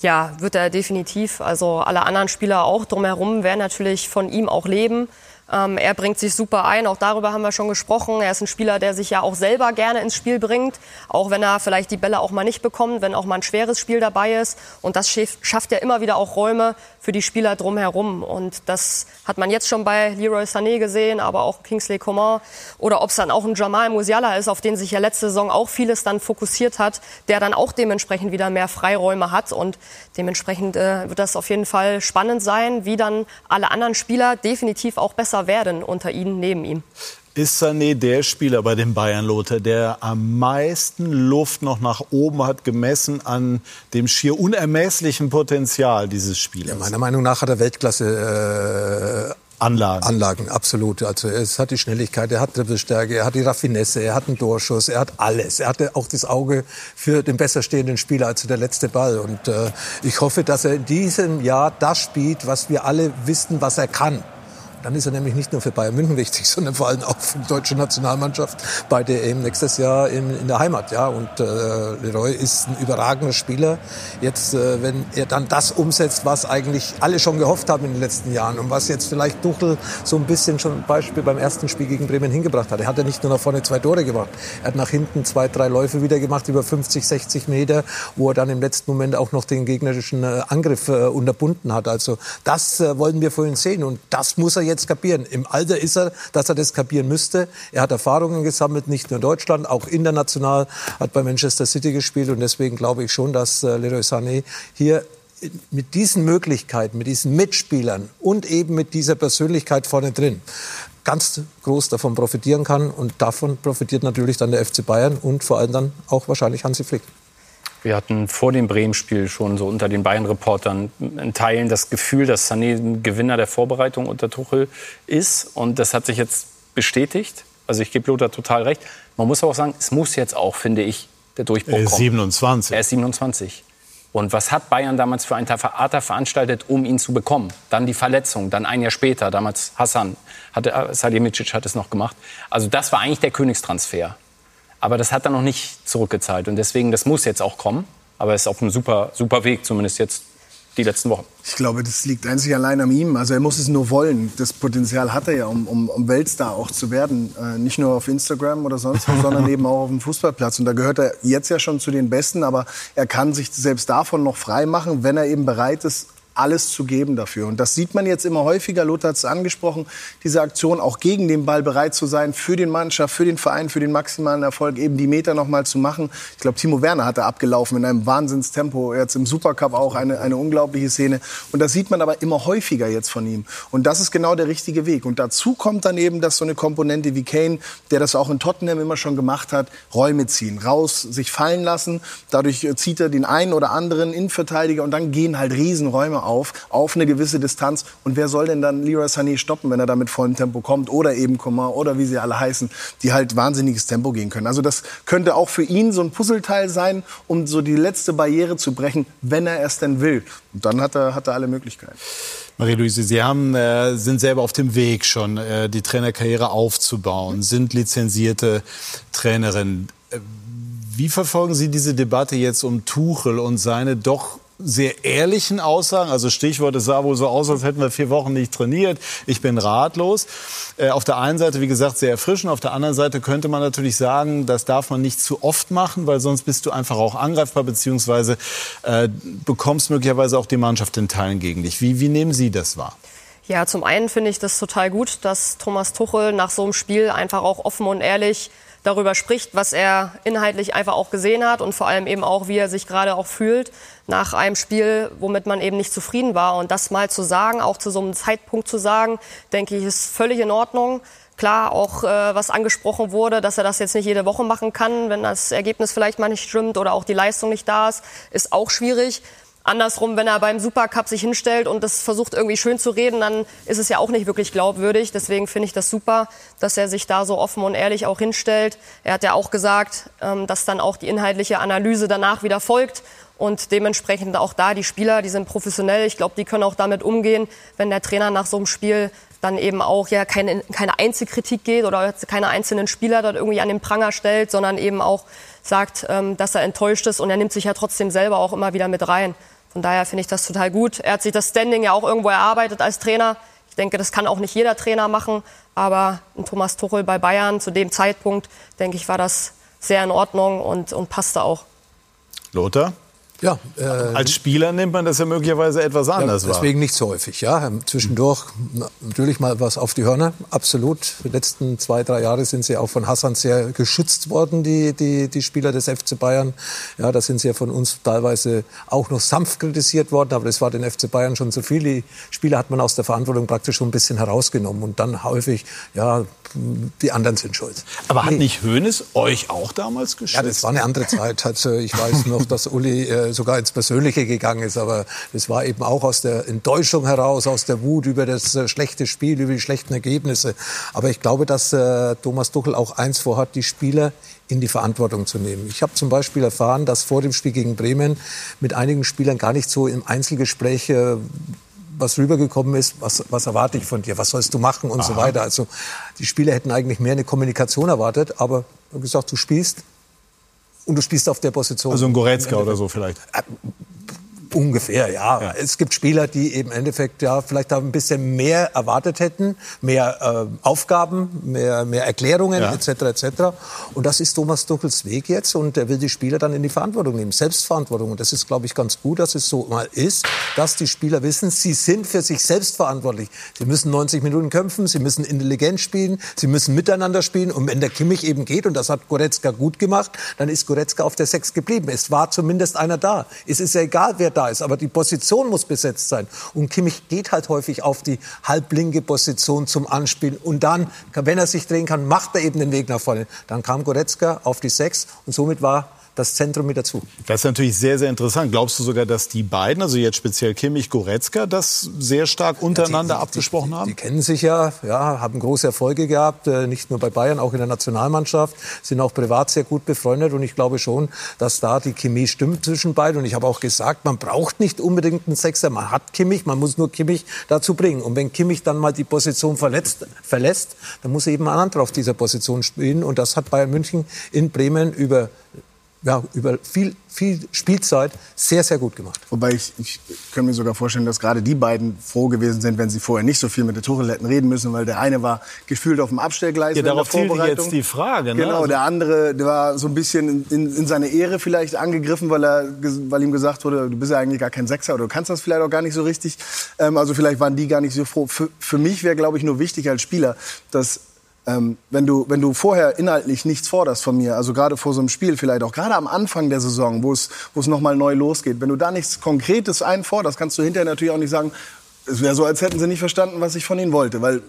Speaker 2: Ja, wird er definitiv. Also alle anderen Spieler auch drumherum werden natürlich von ihm auch leben. Ähm, er bringt sich super ein, auch darüber haben wir schon gesprochen. Er ist ein Spieler, der sich ja auch selber gerne ins Spiel bringt, auch wenn er vielleicht die Bälle auch mal nicht bekommt, wenn auch mal ein schweres Spiel dabei ist. Und das schafft ja immer wieder auch Räume für die Spieler drumherum. Und das hat man jetzt schon bei Leroy Sané gesehen, aber auch Kingsley Coman. Oder ob es dann auch ein Jamal Musiala ist, auf den sich ja letzte Saison auch vieles dann fokussiert hat, der dann auch dementsprechend wieder mehr Freiräume hat. Und dementsprechend äh, wird das auf jeden Fall spannend sein, wie dann alle anderen Spieler definitiv auch besser werden unter ihnen, neben ihm.
Speaker 1: Ist Sané der Spieler bei den Bayern, Lothar, der am meisten Luft noch nach oben hat, gemessen an dem schier unermesslichen Potenzial dieses Spielers? Ja,
Speaker 5: meiner Meinung nach hat er Weltklasse äh, Anlagen. Anlagen, absolut. Also es hat die Schnelligkeit, er hat Dribbelstärke, er hat die Raffinesse, er hat einen Torschuss, er hat alles. Er hatte auch das Auge für den besser stehenden Spieler als der letzte Ball. Und äh, ich hoffe, dass er in diesem Jahr das spielt, was wir alle wissen, was er kann. Dann ist er nämlich nicht nur für Bayern München wichtig, sondern vor allem auch für die deutsche Nationalmannschaft bei der EM nächstes Jahr in, in der Heimat. Ja, und äh, Leroy ist ein überragender Spieler. Jetzt, äh, wenn er dann das umsetzt, was eigentlich alle schon gehofft haben in den letzten Jahren und was jetzt vielleicht Duchel so ein bisschen schon Beispiel beim ersten Spiel gegen Bremen hingebracht hat. Er hat ja nicht nur nach vorne zwei Tore gemacht. Er hat nach hinten zwei, drei Läufe wieder gemacht über 50, 60 Meter, wo er dann im letzten Moment auch noch den gegnerischen äh, Angriff äh, unterbunden hat. Also das äh, wollen wir vorhin sehen und das muss er jetzt kapieren. Im Alter ist er, dass er das kapieren müsste. Er hat Erfahrungen gesammelt, nicht nur in Deutschland, auch international, hat bei Manchester City gespielt und deswegen glaube ich schon, dass äh, Leroy Sané hier mit diesen Möglichkeiten, mit diesen Mitspielern und eben mit dieser Persönlichkeit vorne drin ganz groß davon profitieren kann. Und davon profitiert natürlich dann der FC Bayern und vor allem dann auch wahrscheinlich Hansi Flick.
Speaker 4: Wir hatten vor dem Bremen-Spiel schon so unter den Bayern-Reportern in Teilen das Gefühl, dass Sané ein Gewinner der Vorbereitung unter Tuchel ist. Und das hat sich jetzt bestätigt. Also ich gebe Lothar total recht. Man muss aber auch sagen, es muss jetzt auch, finde ich, der Durchbruch kommen. Er
Speaker 1: ist 27.
Speaker 4: Er ist 27. Und was hat Bayern damals für ein Theater veranstaltet, um ihn zu bekommen? Dann die Verletzung, dann ein Jahr später, damals Hassan, hatte, Salihamidzic hat es noch gemacht. Also das war eigentlich der Königstransfer. Aber das hat er noch nicht zurückgezahlt. Und deswegen, das muss jetzt auch kommen. Aber es ist auf einem super, super Weg, zumindest jetzt die letzten Wochen.
Speaker 3: Ich glaube, das liegt einzig allein an ihm. Also er muss es nur wollen. Das Potenzial hat er ja, um, um, um Weltstar auch zu werden. Äh, nicht nur auf Instagram oder sonst wo, sondern eben auch auf dem Fußballplatz. Und da gehört er jetzt ja schon zu den Besten. Aber er kann sich selbst davon noch frei machen, wenn er eben bereit ist, alles zu geben dafür. Und das sieht man jetzt immer häufiger. Lothar hat es angesprochen, diese Aktion auch gegen den Ball bereit zu sein, für den Mannschaft, für den Verein, für den maximalen Erfolg, eben die Meter noch mal zu machen. Ich glaube, Timo Werner hat da abgelaufen in einem Wahnsinnstempo. Jetzt im Supercup auch eine, eine unglaubliche Szene. Und das sieht man aber immer häufiger jetzt von ihm. Und das ist genau der richtige Weg. Und dazu kommt dann eben, dass so eine Komponente wie Kane, der das auch in Tottenham immer schon gemacht hat, Räume ziehen, raus, sich fallen lassen. Dadurch zieht er den einen oder anderen Innenverteidiger und dann gehen halt Riesenräume auf auf, eine gewisse Distanz. Und wer soll denn dann Leroy Sané stoppen, wenn er da mit vollem Tempo kommt? Oder eben Coman oder wie sie alle heißen, die halt wahnsinniges Tempo gehen können. Also das könnte auch für ihn so ein Puzzleteil sein, um so die letzte Barriere zu brechen, wenn er es denn will. Und dann hat er, hat er alle Möglichkeiten.
Speaker 1: Marie-Louise, Sie haben, äh, sind selber auf dem Weg schon, äh, die Trainerkarriere aufzubauen, sind lizenzierte Trainerin. Äh, wie verfolgen Sie diese Debatte jetzt um Tuchel und seine doch sehr ehrlichen Aussagen. Also Stichwort, sah wohl so aus, als hätten wir vier Wochen nicht trainiert. Ich bin ratlos. Äh, auf der einen Seite, wie gesagt, sehr erfrischend. Auf der anderen Seite könnte man natürlich sagen, das darf man nicht zu oft machen, weil sonst bist du einfach auch angreifbar, beziehungsweise äh, bekommst möglicherweise auch die Mannschaft in Teilen gegen dich. Wie, wie nehmen Sie das wahr?
Speaker 2: Ja, zum einen finde ich das total gut, dass Thomas Tuchel nach so einem Spiel einfach auch offen und ehrlich darüber spricht, was er inhaltlich einfach auch gesehen hat und vor allem eben auch, wie er sich gerade auch fühlt nach einem Spiel, womit man eben nicht zufrieden war. Und das mal zu sagen, auch zu so einem Zeitpunkt zu sagen, denke ich, ist völlig in Ordnung. Klar, auch äh, was angesprochen wurde, dass er das jetzt nicht jede Woche machen kann, wenn das Ergebnis vielleicht mal nicht stimmt oder auch die Leistung nicht da ist, ist auch schwierig. Andersrum, wenn er beim Supercup sich hinstellt und das versucht irgendwie schön zu reden, dann ist es ja auch nicht wirklich glaubwürdig. Deswegen finde ich das super, dass er sich da so offen und ehrlich auch hinstellt. Er hat ja auch gesagt, ähm, dass dann auch die inhaltliche Analyse danach wieder folgt und dementsprechend auch da die Spieler, die sind professionell. Ich glaube, die können auch damit umgehen, wenn der Trainer nach so einem Spiel dann eben auch ja keine, keine Einzelkritik geht oder keine einzelnen Spieler dort irgendwie an den Pranger stellt, sondern eben auch sagt, ähm, dass er enttäuscht ist und er nimmt sich ja trotzdem selber auch immer wieder mit rein. Von daher finde ich das total gut. Er hat sich das Standing ja auch irgendwo erarbeitet als Trainer. Ich denke, das kann auch nicht jeder Trainer machen. Aber ein Thomas Tuchel bei Bayern zu dem Zeitpunkt, denke ich, war das sehr in Ordnung und, und passte auch.
Speaker 1: Lothar? Ja, äh, Als Spieler nimmt man das ja möglicherweise etwas anders
Speaker 5: ja, deswegen wahr. nicht so häufig. Ja. Zwischendurch natürlich mal was auf die Hörner, absolut. Die letzten zwei, drei Jahre sind sie auch von Hassan sehr geschützt worden, die, die, die Spieler des FC Bayern. Ja, da sind sie ja von uns teilweise auch noch sanft kritisiert worden, aber das war den FC Bayern schon zu viel. Die Spieler hat man aus der Verantwortung praktisch schon ein bisschen herausgenommen und dann häufig, ja, die anderen sind schuld.
Speaker 1: Aber hat nicht Hoeneß euch auch damals geschützt? Ja,
Speaker 5: das war eine andere Zeit. Also ich weiß noch, dass Uli äh, sogar ins Persönliche gegangen ist, aber das war eben auch aus der Enttäuschung heraus, aus der Wut über das äh, schlechte Spiel, über die schlechten Ergebnisse. Aber ich glaube, dass äh, Thomas Tuchel auch eins vorhat, die Spieler in die Verantwortung zu nehmen. Ich habe zum Beispiel erfahren, dass vor dem Spiel gegen Bremen mit einigen Spielern gar nicht so im Einzelgespräch äh, was rübergekommen ist, was, was erwarte ich von dir, was sollst du machen und Aha. so weiter. Also die Spieler hätten eigentlich mehr eine Kommunikation erwartet, aber gesagt, du spielst und du spielst auf der Position.
Speaker 1: Also ein Goretzka oder so vielleicht. Äh,
Speaker 5: Ungefähr, ja. ja. Es gibt Spieler, die eben im Endeffekt ja vielleicht ein bisschen mehr erwartet hätten, mehr äh, Aufgaben, mehr, mehr Erklärungen ja. etc. etc. Und das ist Thomas Tuchels Weg jetzt und er will die Spieler dann in die Verantwortung nehmen, Selbstverantwortung. Und das ist, glaube ich, ganz gut, dass es so mal ist, dass die Spieler wissen, sie sind für sich selbst verantwortlich. Sie müssen 90 Minuten kämpfen, sie müssen intelligent spielen, sie müssen miteinander spielen. Und wenn der Kimmich eben geht, und das hat Goretzka gut gemacht, dann ist Goretzka auf der Sechs geblieben. Es war zumindest einer da. Es ist ja egal, wer da da ist. Aber die Position muss besetzt sein. Und Kimmich geht halt häufig auf die halblinke Position zum Anspielen. Und dann, wenn er sich drehen kann, macht er eben den Weg nach vorne. Dann kam Goretzka auf die Sechs und somit war das Zentrum mit dazu.
Speaker 1: Das ist natürlich sehr, sehr interessant. Glaubst du sogar, dass die beiden, also jetzt speziell Kimmich, Goretzka, das sehr stark untereinander ja, die, abgesprochen
Speaker 5: die,
Speaker 1: haben?
Speaker 5: Die, kennen sich ja, ja, haben große Erfolge gehabt, äh, nicht nur bei Bayern, auch in der Nationalmannschaft, sind auch privat sehr gut befreundet und ich glaube schon, dass da die Chemie stimmt zwischen beiden. Und ich habe auch gesagt, man braucht nicht unbedingt einen Sechser, man hat Kimmich, man muss nur Kimmich dazu bringen. Und wenn Kimmich dann mal die Position verletzt, verlässt, dann muss eben ein anderer auf dieser Position spielen. Und das hat Bayern München in Bremen über ja, über viel, viel Spielzeit sehr, sehr gut gemacht.
Speaker 3: Wobei ich, ich kann mir sogar vorstellen, dass gerade die beiden froh gewesen sind, wenn sie vorher nicht so viel mit der Tuchel hätten reden müssen, weil der eine war gefühlt auf dem Abstellgleis.
Speaker 1: Ja, darauf zielt jetzt die Frage.
Speaker 3: Ne? Genau,
Speaker 1: also
Speaker 3: der andere der war so ein bisschen in, in, seine Ehre vielleicht angegriffen, weil, er, weil ihm gesagt wurde, du bist ja eigentlich gar kein Sechser oder du kannst das vielleicht auch gar nicht so richtig. Ähm, also vielleicht waren die gar nicht so froh. Für, für mich wäre, glaube ich, nur wichtig als Spieler, dass ähm, wenn, du, wenn du vorher inhaltlich nichts forderst von mir, also gerade vor so einem Spiel vielleicht auch, gerade am Anfang der Saison, wo es, wo es nochmal neu losgeht, wenn du da nichts Konkretes einforderst, kannst du hinterher natürlich auch nicht sagen, es wäre so, als hätten sie nicht verstanden, was ich von ihnen wollte, weil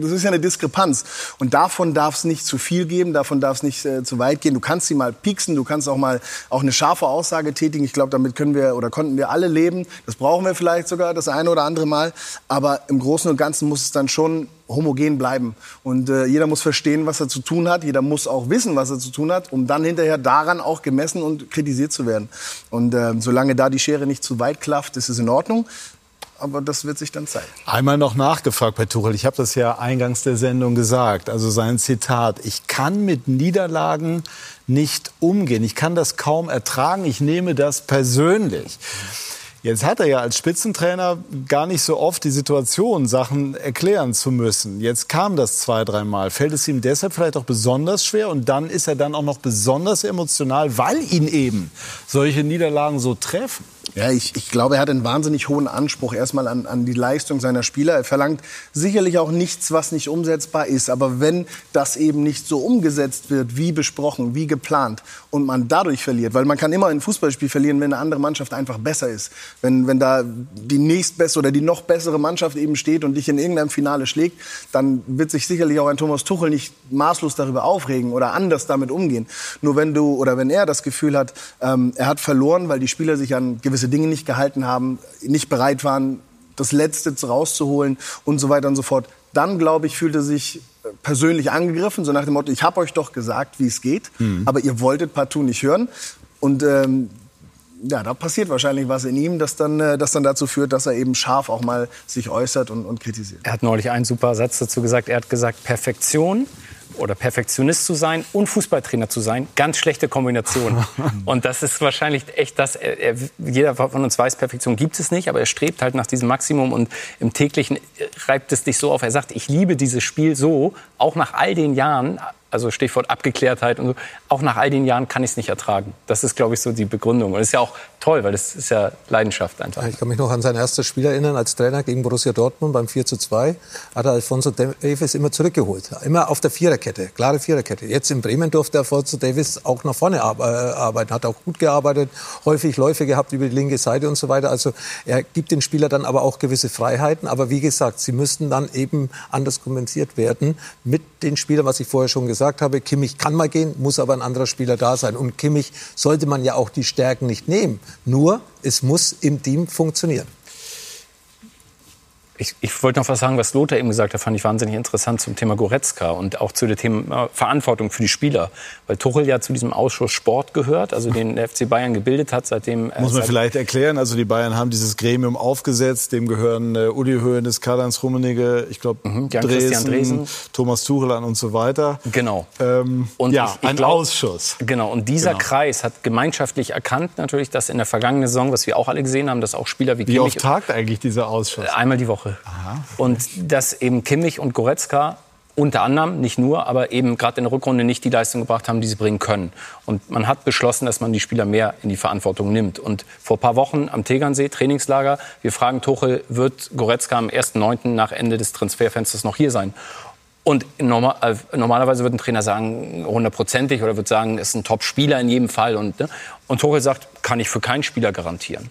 Speaker 3: das ist ja eine Diskrepanz. Und davon darf es nicht zu viel geben, davon darf es nicht äh, zu weit gehen. Du kannst sie mal pieksen, du kannst auch mal auch eine scharfe Aussage tätigen. Ich glaube, damit können wir oder konnten wir alle leben. Das brauchen wir vielleicht sogar das eine oder andere Mal. Aber im Großen und Ganzen muss es dann schon homogen bleiben. Und äh, jeder muss verstehen, was er zu tun hat. Jeder muss auch wissen, was er zu tun hat, um dann hinterher daran auch gemessen und kritisiert zu werden. Und äh, solange da die Schere nicht zu weit klafft, ist es in Ordnung aber das wird sich dann zeigen.
Speaker 1: Einmal noch nachgefragt bei Tuchel. Ich habe das ja eingangs der Sendung gesagt. Also sein Zitat: Ich kann mit Niederlagen nicht umgehen. Ich kann das kaum ertragen. Ich nehme das persönlich. Jetzt hat er ja als Spitzentrainer gar nicht so oft die Situation, Sachen erklären zu müssen. Jetzt kam das zwei, dreimal. Fällt es ihm deshalb vielleicht auch besonders schwer? Und dann ist er dann auch noch besonders emotional, weil ihn eben solche Niederlagen so treffen.
Speaker 3: Ja, ich, ich glaube, er hat einen wahnsinnig hohen Anspruch erstmal an, an die Leistung seiner Spieler. Er verlangt sicherlich auch nichts, was nicht umsetzbar ist. Aber wenn das eben nicht so umgesetzt wird, wie besprochen, wie geplant, und man dadurch verliert, weil man kann immer ein Fußballspiel verlieren, wenn eine andere Mannschaft einfach besser ist. Wenn, wenn da die nächstbessere oder die noch bessere Mannschaft eben steht und dich in irgendeinem Finale schlägt, dann wird sich sicherlich auch ein Thomas Tuchel nicht maßlos darüber aufregen oder anders damit umgehen. Nur wenn du oder wenn er das Gefühl hat, ähm, er hat verloren, weil die Spieler sich an gewisse gewisse Dinge nicht gehalten haben, nicht bereit waren, das Letzte rauszuholen und so weiter und so fort. Dann, glaube ich, fühlt er sich äh, persönlich angegriffen, so nach dem Motto, ich habe euch doch gesagt, wie es geht, mhm. aber ihr wolltet partout nicht hören. Und ähm, ja, da passiert wahrscheinlich was in ihm, das dann, äh, das dann dazu führt, dass er eben scharf auch mal sich äußert und, und kritisiert.
Speaker 4: Er hat neulich einen super Satz dazu gesagt. Er hat gesagt, Perfektion oder Perfektionist zu sein und Fußballtrainer zu sein, ganz schlechte Kombination. und das ist wahrscheinlich echt das, er, er, jeder von uns weiß, Perfektion gibt es nicht, aber er strebt halt nach diesem Maximum und im täglichen reibt es dich so auf. Er sagt, ich liebe dieses Spiel so, auch nach all den Jahren, also Stichwort Abgeklärtheit und so. Auch nach all den Jahren kann ich es nicht ertragen. Das ist, glaube ich, so die Begründung. Und das ist ja auch toll, weil das ist ja Leidenschaft einfach.
Speaker 5: Ich kann mich noch an sein erstes Spiel erinnern als Trainer gegen Borussia Dortmund beim 4 zu 2. Hat er Alfonso Davis immer zurückgeholt. Immer auf der Viererkette, klare Viererkette. Jetzt in Bremen durfte Alfonso Davis auch nach vorne äh, arbeiten. Hat auch gut gearbeitet, häufig Läufe gehabt über die linke Seite und so weiter. Also er gibt den Spieler dann aber auch gewisse Freiheiten. Aber wie gesagt, sie müssten dann eben anders kompensiert werden mit den Spielern, was ich vorher schon gesagt habe, Kimmich kann mal gehen, muss aber ein anderer Spieler da sein. Und Kimmich sollte man ja auch die Stärken nicht nehmen. Nur, es muss im Team funktionieren.
Speaker 4: Ich, ich, wollte noch was sagen, was Lothar eben gesagt hat, fand ich wahnsinnig interessant zum Thema Goretzka und auch zu dem Thema Verantwortung für die Spieler. Weil Tuchel ja zu diesem Ausschuss Sport gehört, also den der FC Bayern gebildet hat, seitdem...
Speaker 1: Muss man vielleicht erklären, also die Bayern haben dieses Gremium aufgesetzt, dem gehören äh, Uli Hoeneß, Karl-Heinz Rummenigge, ich glaube mhm, Dresden, Dresen, Thomas Tuchel an und so weiter.
Speaker 4: Genau.
Speaker 1: Ähm, und ja, ich, ich ein glaub, Ausschuss.
Speaker 4: Genau, und dieser genau. Kreis hat gemeinschaftlich erkannt natürlich, dass in der vergangenen Saison, was wir auch alle gesehen haben, dass auch Spieler wie
Speaker 1: Wie oft tagt eigentlich dieser Ausschuss?
Speaker 4: Einmal die Woche. Woche. Aha. Und dass eben Kimmich und Goretzka unter anderem, nicht nur, aber eben gerade in der Rückrunde nicht die Leistung gebracht haben, die sie bringen können. Und man hat beschlossen, dass man die Spieler mehr in die Verantwortung nimmt. Und vor ein paar Wochen am Tegernsee, Trainingslager, wir fragen Tuchel, wird Goretzka am 1.9. nach Ende des Transferfensters noch hier sein? Und normal, äh, normalerweise wird ein Trainer sagen, hundertprozentig oder wird sagen, ist ein Top-Spieler in jedem Fall. Und, ne? und Tuchel sagt, kann ich für keinen Spieler garantieren.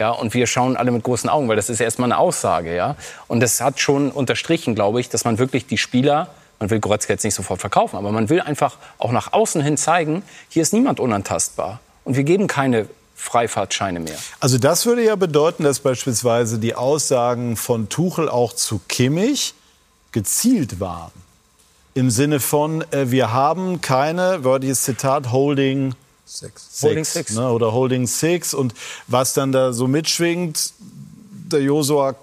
Speaker 4: Ja, und wir schauen alle mit großen Augen, weil das ist erstmal eine Aussage. Ja? Und das hat schon unterstrichen, glaube ich, dass man wirklich die Spieler, man will Goretzka jetzt nicht sofort verkaufen, aber man will einfach auch nach außen hin zeigen, hier ist niemand unantastbar. Und wir geben keine Freifahrtscheine mehr.
Speaker 1: Also das würde ja bedeuten, dass beispielsweise die Aussagen von Tuchel auch zu Kimmich gezielt waren. Im Sinne von, äh, wir haben keine, wörtliches Zitat, Holding Six. Holding Six. Ne, oder Holding Six. Und was dann da so mitschwingt, der Josua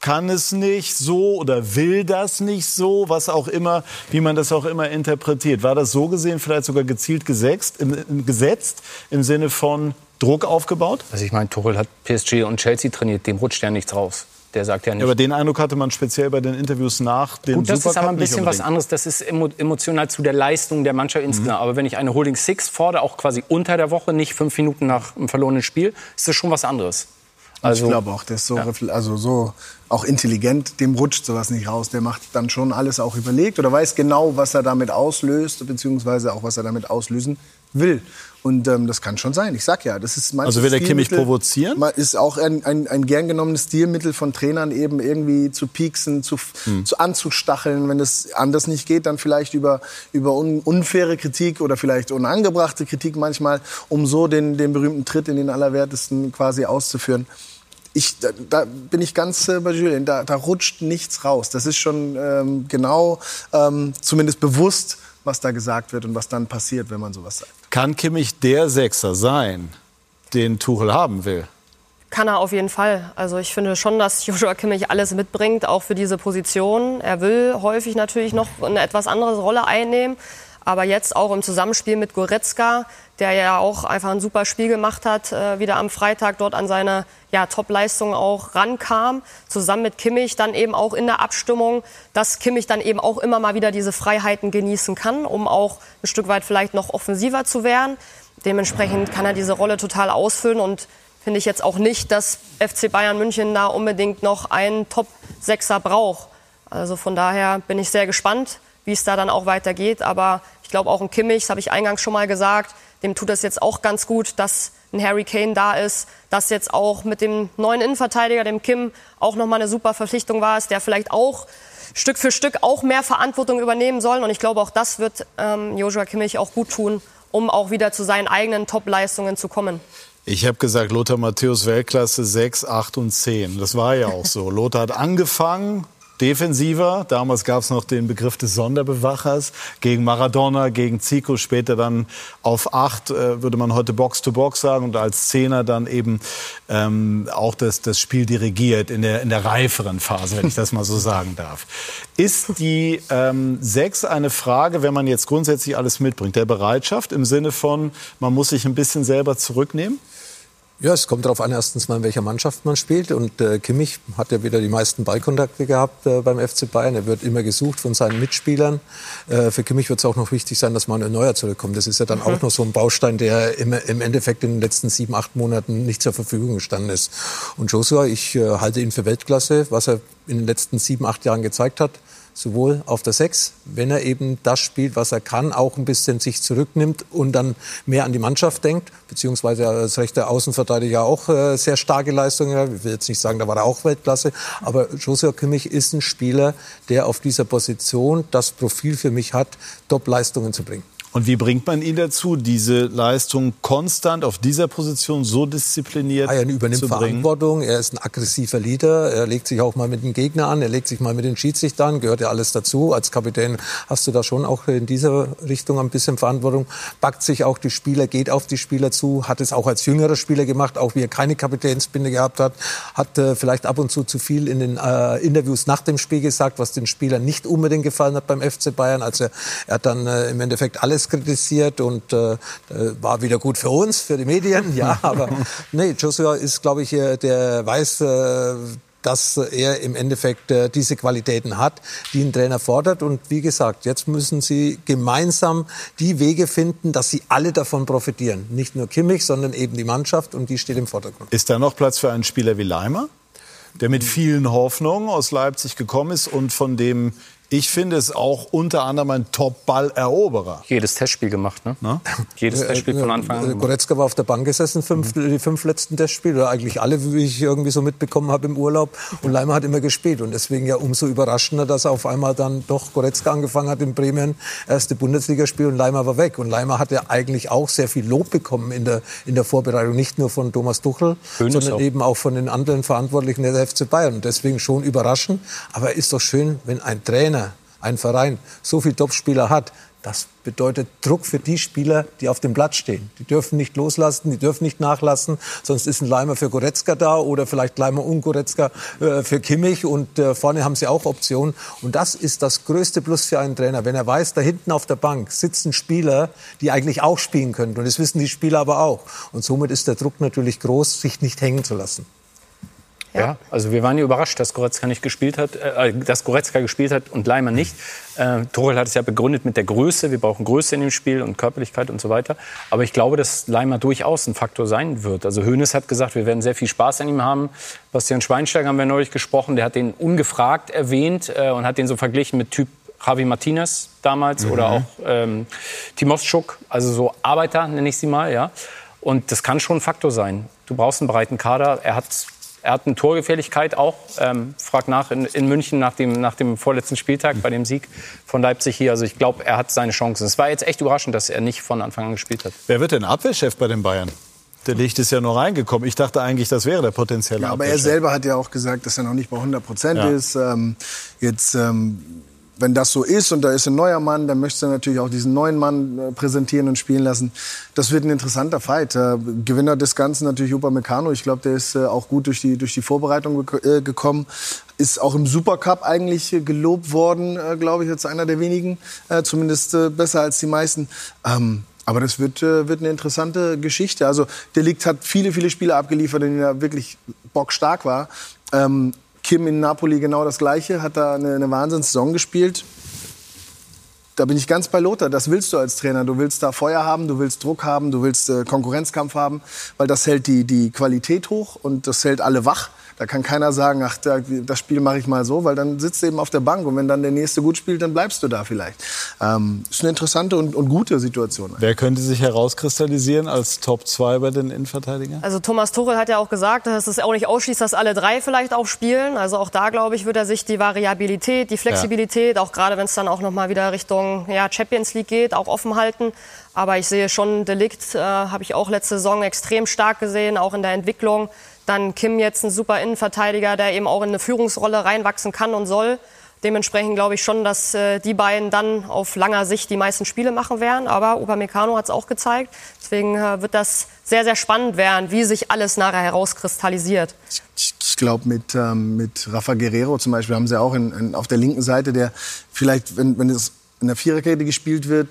Speaker 1: kann es nicht so oder will das nicht so, was auch immer, wie man das auch immer interpretiert. War das so gesehen vielleicht sogar gezielt gesetzt, im, gesetzt im Sinne von Druck aufgebaut?
Speaker 4: Also ich meine, Tuchel hat PSG und Chelsea trainiert, dem rutscht ja nichts raus. Der sagt ja nicht. Ja,
Speaker 1: aber den Eindruck hatte man speziell bei den Interviews nach dem
Speaker 4: Gut, das Supercup ist aber ein bisschen was anderes. Das ist emotional zu der Leistung der Mannschaft mhm. insgesamt. Aber wenn ich eine Holding Six fordere, auch quasi unter der Woche, nicht fünf Minuten nach einem verlorenen Spiel, ist das schon was anderes.
Speaker 3: Also, ich glaube auch, der ist so, ja. also so auch intelligent, dem rutscht sowas nicht raus. Der macht dann schon alles auch überlegt oder weiß genau, was er damit auslöst, beziehungsweise auch, was er damit auslösen will. Und ähm, das kann schon sein. Ich sag ja, das ist
Speaker 1: Also will der Kimmich provozieren?
Speaker 3: Ist auch ein, ein, ein gern genommenes Stilmittel von Trainern, eben irgendwie zu pieksen, zu, hm. zu anzustacheln. Wenn es anders nicht geht, dann vielleicht über, über un, unfaire Kritik oder vielleicht unangebrachte Kritik manchmal, um so den, den berühmten Tritt in den Allerwertesten quasi auszuführen. Ich, da, da bin ich ganz äh, bei Julien. Da, da rutscht nichts raus. Das ist schon ähm, genau, ähm, zumindest bewusst, was da gesagt wird und was dann passiert, wenn man sowas sagt.
Speaker 1: Kann Kimmich der Sechser sein, den Tuchel haben will?
Speaker 2: Kann er auf jeden Fall. Also ich finde schon, dass Joshua Kimmich alles mitbringt, auch für diese Position. Er will häufig natürlich noch eine etwas andere Rolle einnehmen. Aber jetzt auch im Zusammenspiel mit Goretzka, der ja auch einfach ein super Spiel gemacht hat, äh, wieder am Freitag dort an seine ja, Top-Leistung auch rankam, zusammen mit Kimmich dann eben auch in der Abstimmung, dass Kimmich dann eben auch immer mal wieder diese Freiheiten genießen kann, um auch ein Stück weit vielleicht noch offensiver zu werden. Dementsprechend kann er diese Rolle total ausfüllen und finde ich jetzt auch nicht, dass FC Bayern München da unbedingt noch einen Top-Sechser braucht. Also von daher bin ich sehr gespannt, wie es da dann auch weitergeht. Aber ich glaube auch ein Kimmich, das habe ich eingangs schon mal gesagt, dem tut es jetzt auch ganz gut, dass ein Harry Kane da ist, dass jetzt auch mit dem neuen Innenverteidiger, dem Kim, auch nochmal eine super Verpflichtung war, ist, der vielleicht auch Stück für Stück auch mehr Verantwortung übernehmen soll. Und ich glaube, auch das wird ähm, Joshua Kimmich auch gut tun, um auch wieder zu seinen eigenen Top-Leistungen zu kommen.
Speaker 1: Ich habe gesagt, Lothar Matthäus Weltklasse 6, 8 und 10. Das war ja auch so. Lothar hat angefangen, defensiver. Damals gab es noch den Begriff des Sonderbewachers gegen Maradona, gegen Zico, später dann auf acht, äh, würde man heute Box-to-Box sagen und als Zehner dann eben ähm, auch das, das Spiel dirigiert in der, in der reiferen Phase, wenn ich das mal so sagen darf. Ist die ähm, Sechs eine Frage, wenn man jetzt grundsätzlich alles mitbringt, der Bereitschaft im Sinne von, man muss sich ein bisschen selber zurücknehmen?
Speaker 5: Ja, es kommt darauf an, erstens mal, in welcher Mannschaft man spielt. Und äh, Kimmich hat ja wieder die meisten Ballkontakte gehabt äh, beim FC Bayern. Er wird immer gesucht von seinen Mitspielern. Äh, für Kimmich wird es auch noch wichtig sein, dass Manuel Neuer zurückkommt. Das ist ja dann mhm. auch noch so ein Baustein, der im, im, Endeffekt in den letzten sieben, acht Monaten nicht zur Verfügung gestanden ist. Und Joshua, ich äh, halte ihn für Weltklasse, was er in den letzten sieben, acht Jahren gezeigt hat sowohl auf der Sechs, wenn er eben das spielt, was er kann, auch ein bisschen sich zurücknimmt und dann mehr an die Mannschaft denkt, beziehungsweise als rechter Außenverteidiger auch äh, sehr starke Leistungen. Ich will jetzt nicht sagen, da war er auch Weltklasse, aber Josua Kimmich ist ein Spieler, der auf dieser Position das Profil für mich hat, Top-Leistungen zu bringen.
Speaker 1: Und wie bringt man ihn dazu, diese Leistung konstant auf dieser Position so diszipliniert
Speaker 5: ah, Er übernimmt
Speaker 1: zu
Speaker 5: bringen? Verantwortung, er ist ein aggressiver Leader, er legt sich auch mal mit dem Gegner an, er legt sich mal mit den Schiedsrichtern, gehört ja alles dazu. Als Kapitän hast du da schon auch in dieser Richtung ein bisschen Verantwortung, backt sich auch die Spieler, geht auf die Spieler zu, hat es auch als jüngerer Spieler gemacht, auch wie er keine Kapitänsbinde gehabt hat, hat äh, vielleicht ab und zu zu viel in den äh, Interviews nach dem Spiel gesagt, was den Spielern nicht unbedingt gefallen hat beim FC Bayern. Also er hat dann äh, im Endeffekt alles kritisiert und äh, war wieder gut für uns, für die Medien. Ja, aber nee, Joshua ist, glaube ich, der weiß, äh, dass er im Endeffekt äh, diese Qualitäten hat, die ein Trainer fordert. Und wie gesagt, jetzt müssen sie gemeinsam die Wege finden, dass sie alle davon profitieren. Nicht nur Kimmich, sondern eben die Mannschaft und die steht im Vordergrund.
Speaker 1: Ist da noch Platz für einen Spieler wie Leimer? der mit vielen Hoffnungen aus Leipzig gekommen ist und von dem ich finde es auch unter anderem ein Top-Balleroberer.
Speaker 4: Jedes Testspiel gemacht, ne? Na? Jedes äh, Testspiel von Anfang an.
Speaker 5: Äh, Goretzka war auf der Bank gesessen, fünf, mhm. die fünf letzten Testspiele, oder eigentlich alle, wie ich irgendwie so mitbekommen habe im Urlaub. Und Leimer hat immer gespielt. Und deswegen ja umso überraschender, dass auf einmal dann doch Goretzka angefangen hat in Bremen, erste Bundesligaspiel und Leimer war weg. Und Leimer hat ja eigentlich auch sehr viel Lob bekommen in der, in der Vorbereitung, nicht nur von Thomas Tuchel, Schön sondern auch. eben auch von den anderen Verantwortlichen der FC Bayern. Und deswegen schon überraschend. Aber ist doch schön, wenn ein Trainer ein Verein so viele Topspieler hat, Das bedeutet Druck für die Spieler, die auf dem Platz stehen. Die dürfen nicht loslassen, die dürfen nicht nachlassen, sonst ist ein Leimer für Goretzka da oder vielleicht Leimer und Goretzka äh, für Kimmich und äh, vorne haben sie auch Optionen. Und das ist das größte Plus für einen Trainer, wenn er weiß, da hinten auf der Bank sitzen Spieler, die eigentlich auch spielen können. Und das wissen die Spieler aber auch. Und somit ist der Druck natürlich groß, sich nicht hängen zu lassen.
Speaker 4: Ja. also wir waren ja überrascht, dass Goretzka nicht gespielt hat, äh, dass Goretzka gespielt hat und Leimer nicht. Äh, Tuchel hat es ja begründet mit der Größe. Wir brauchen Größe in dem Spiel und Körperlichkeit und so weiter. Aber ich glaube, dass Leimer durchaus ein Faktor sein wird. Also Hoeneß hat gesagt, wir werden sehr viel Spaß an ihm haben. Bastian Schweinsteiger haben wir neulich gesprochen. Der hat den ungefragt erwähnt äh, und hat den so verglichen mit Typ Javi Martinez damals mhm. oder auch ähm, Timoschuk, also so Arbeiter nenne ich sie mal, ja. Und das kann schon ein Faktor sein. Du brauchst einen breiten Kader. Er hat er hat eine Torgefährlichkeit auch. Ähm, fragt nach in, in, München nach dem, nach dem vorletzten Spieltag bei dem Sieg von Leipzig hier. Also ich glaube, er hat seine Chancen. Es war jetzt echt überraschend, dass er nicht von Anfang an gespielt hat.
Speaker 1: Wer wird denn Abwehrchef bei den Bayern? Der Licht ist ja nur reingekommen. Ich dachte eigentlich, das wäre der potenzielle ja,
Speaker 3: Aber er selber hat ja auch gesagt, dass er noch nicht bei 100 Prozent ja. ist. Ähm, jetzt ähm, wenn das so ist und da ist ein neuer Mann, dann möchtest du natürlich auch diesen neuen Mann äh, präsentieren und spielen lassen. Das wird ein interessanter Fight. Äh, Gewinner des Ganzen natürlich Upamecano. Ich glaube, der ist äh, auch gut durch die, durch die Vorbereitung gekommen. Ist auch im Supercup eigentlich gelobt worden, glaube ich, als einer der wenigen. Zumindest besser als die meisten. Ähm, aber das wird, wird eine interessante Geschichte. Also der Licht hat viele, viele Spiele abgeliefert, in denen er wirklich bockstark war. Ähm, Kim in Napoli genau das Gleiche, hat da eine, eine Wahnsinnssaison gespielt. Da bin ich ganz bei Lothar. Das willst du als Trainer. Du willst da Feuer haben, du willst Druck haben, du willst äh, Konkurrenzkampf haben, weil das hält die, die Qualität hoch und das hält alle wach. Da kann keiner sagen, ach, das Spiel mache ich mal so, weil dann sitzt du eben auf der Bank und wenn dann der Nächste gut spielt, dann bleibst du da vielleicht. Ähm, ist eine interessante und, und gute Situation.
Speaker 1: Wer könnte sich herauskristallisieren als Top 2 bei den Innenverteidigern?
Speaker 2: Also Thomas Tuchel hat ja auch gesagt, dass es auch nicht ausschließt, dass alle drei vielleicht auch spielen. Also auch da, glaube ich, wird er sich die Variabilität, die Flexibilität, ja. auch gerade wenn es dann auch noch mal wieder Richtung ja, Champions League geht, auch offen halten. Aber ich sehe schon, Delikt äh, habe ich auch letzte Saison extrem stark gesehen, auch in der Entwicklung. Dann Kim jetzt ein super Innenverteidiger, der eben auch in eine Führungsrolle reinwachsen kann und soll. Dementsprechend glaube ich schon, dass äh, die beiden dann auf langer Sicht die meisten Spiele machen werden. Aber Upamecano hat es auch gezeigt. Deswegen äh, wird das sehr, sehr spannend werden, wie sich alles nachher herauskristallisiert.
Speaker 3: Ich, ich glaube, mit, ähm, mit Rafa Guerrero zum Beispiel haben sie auch in, in, auf der linken Seite, der vielleicht, wenn, wenn es in der Viererkette gespielt wird,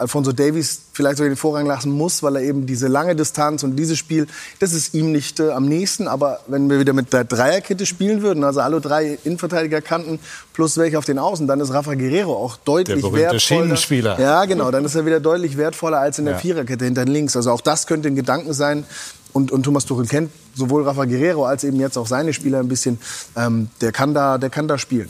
Speaker 3: Alfonso Davies vielleicht sogar den Vorrang lassen muss, weil er eben diese lange Distanz und dieses Spiel, das ist ihm nicht äh, am nächsten. Aber wenn wir wieder mit der Dreierkette spielen würden, also alle drei Innenverteidiger kannten plus welche auf den Außen, dann ist Rafa Guerrero auch deutlich der wertvoller.
Speaker 1: Schienenspieler.
Speaker 3: Ja, genau. Dann ist er wieder deutlich wertvoller als in der ja. Viererkette hinter links. Also auch das könnte ein Gedanke sein. Und, und Thomas Tuchel kennt sowohl Rafa Guerrero als eben jetzt auch seine Spieler ein bisschen. Ähm, der, kann da, der kann da spielen.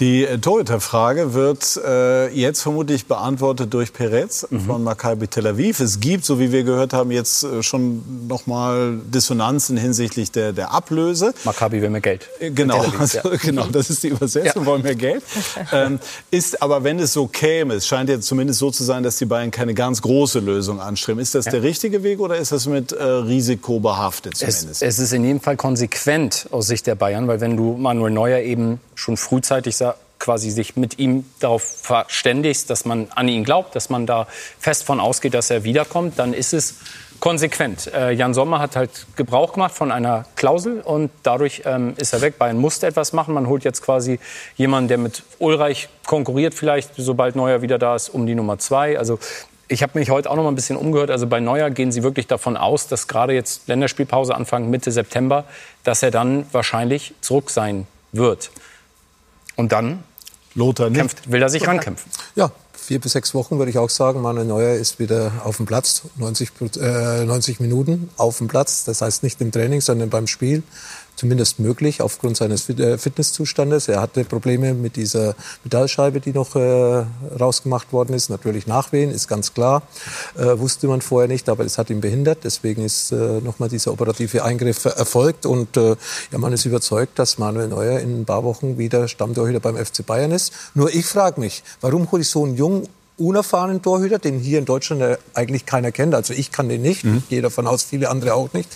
Speaker 1: Die Torhüterfrage wird äh, jetzt vermutlich beantwortet durch Perez mhm. von Maccabi Tel Aviv. Es gibt, so wie wir gehört haben, jetzt äh, schon noch mal Dissonanzen hinsichtlich der, der Ablöse.
Speaker 4: Maccabi will mehr Geld.
Speaker 1: Äh, genau, Aviv, also, ja. genau, das ist die Übersetzung, ja. wollen mehr Geld. Ähm, ist aber, wenn es so käme, es scheint jetzt zumindest so zu sein, dass die Bayern keine ganz große Lösung anstreben. Ist das ja. der richtige Weg oder ist das mit äh, Risiko behaftet
Speaker 4: zumindest? Es, es ist in jedem Fall konsequent aus Sicht der Bayern, weil wenn du Manuel Neuer eben schon frühzeitig quasi sich mit ihm darauf verständigst, dass man an ihn glaubt, dass man da fest von ausgeht, dass er wiederkommt, dann ist es konsequent. Äh, Jan Sommer hat halt Gebrauch gemacht von einer Klausel und dadurch ähm, ist er weg. Bayern musste etwas machen. Man holt jetzt quasi jemanden, der mit Ulreich konkurriert vielleicht, sobald Neuer wieder da ist, um die Nummer zwei. Also ich habe mich heute auch noch mal ein bisschen umgehört. Also bei Neuer gehen Sie wirklich davon aus, dass gerade jetzt Länderspielpause Anfang Mitte September, dass er dann wahrscheinlich zurück sein wird. Und dann Lothar kämpft, will er sich rankämpfen.
Speaker 5: Ja, vier bis sechs Wochen würde ich auch sagen. Manuel Neuer ist wieder auf dem Platz, 90, äh, 90 Minuten auf dem Platz. Das heißt nicht im Training, sondern beim Spiel zumindest möglich aufgrund seines äh, Fitnesszustandes. Er hatte Probleme mit dieser Metallscheibe, die noch äh, rausgemacht worden ist. Natürlich Nachwehen, ist ganz klar. Äh, wusste man vorher nicht, aber es hat ihn behindert. Deswegen ist äh, nochmal dieser operative Eingriff erfolgt. Und äh, ja, man ist überzeugt, dass Manuel Neuer in ein paar Wochen wieder Stammtorhüter beim FC Bayern ist. Nur ich frage mich, warum hole ich so einen jungen unerfahrenen Torhüter, den hier in Deutschland eigentlich keiner kennt. Also ich kann den nicht, mhm. ich gehe davon aus, viele andere auch nicht.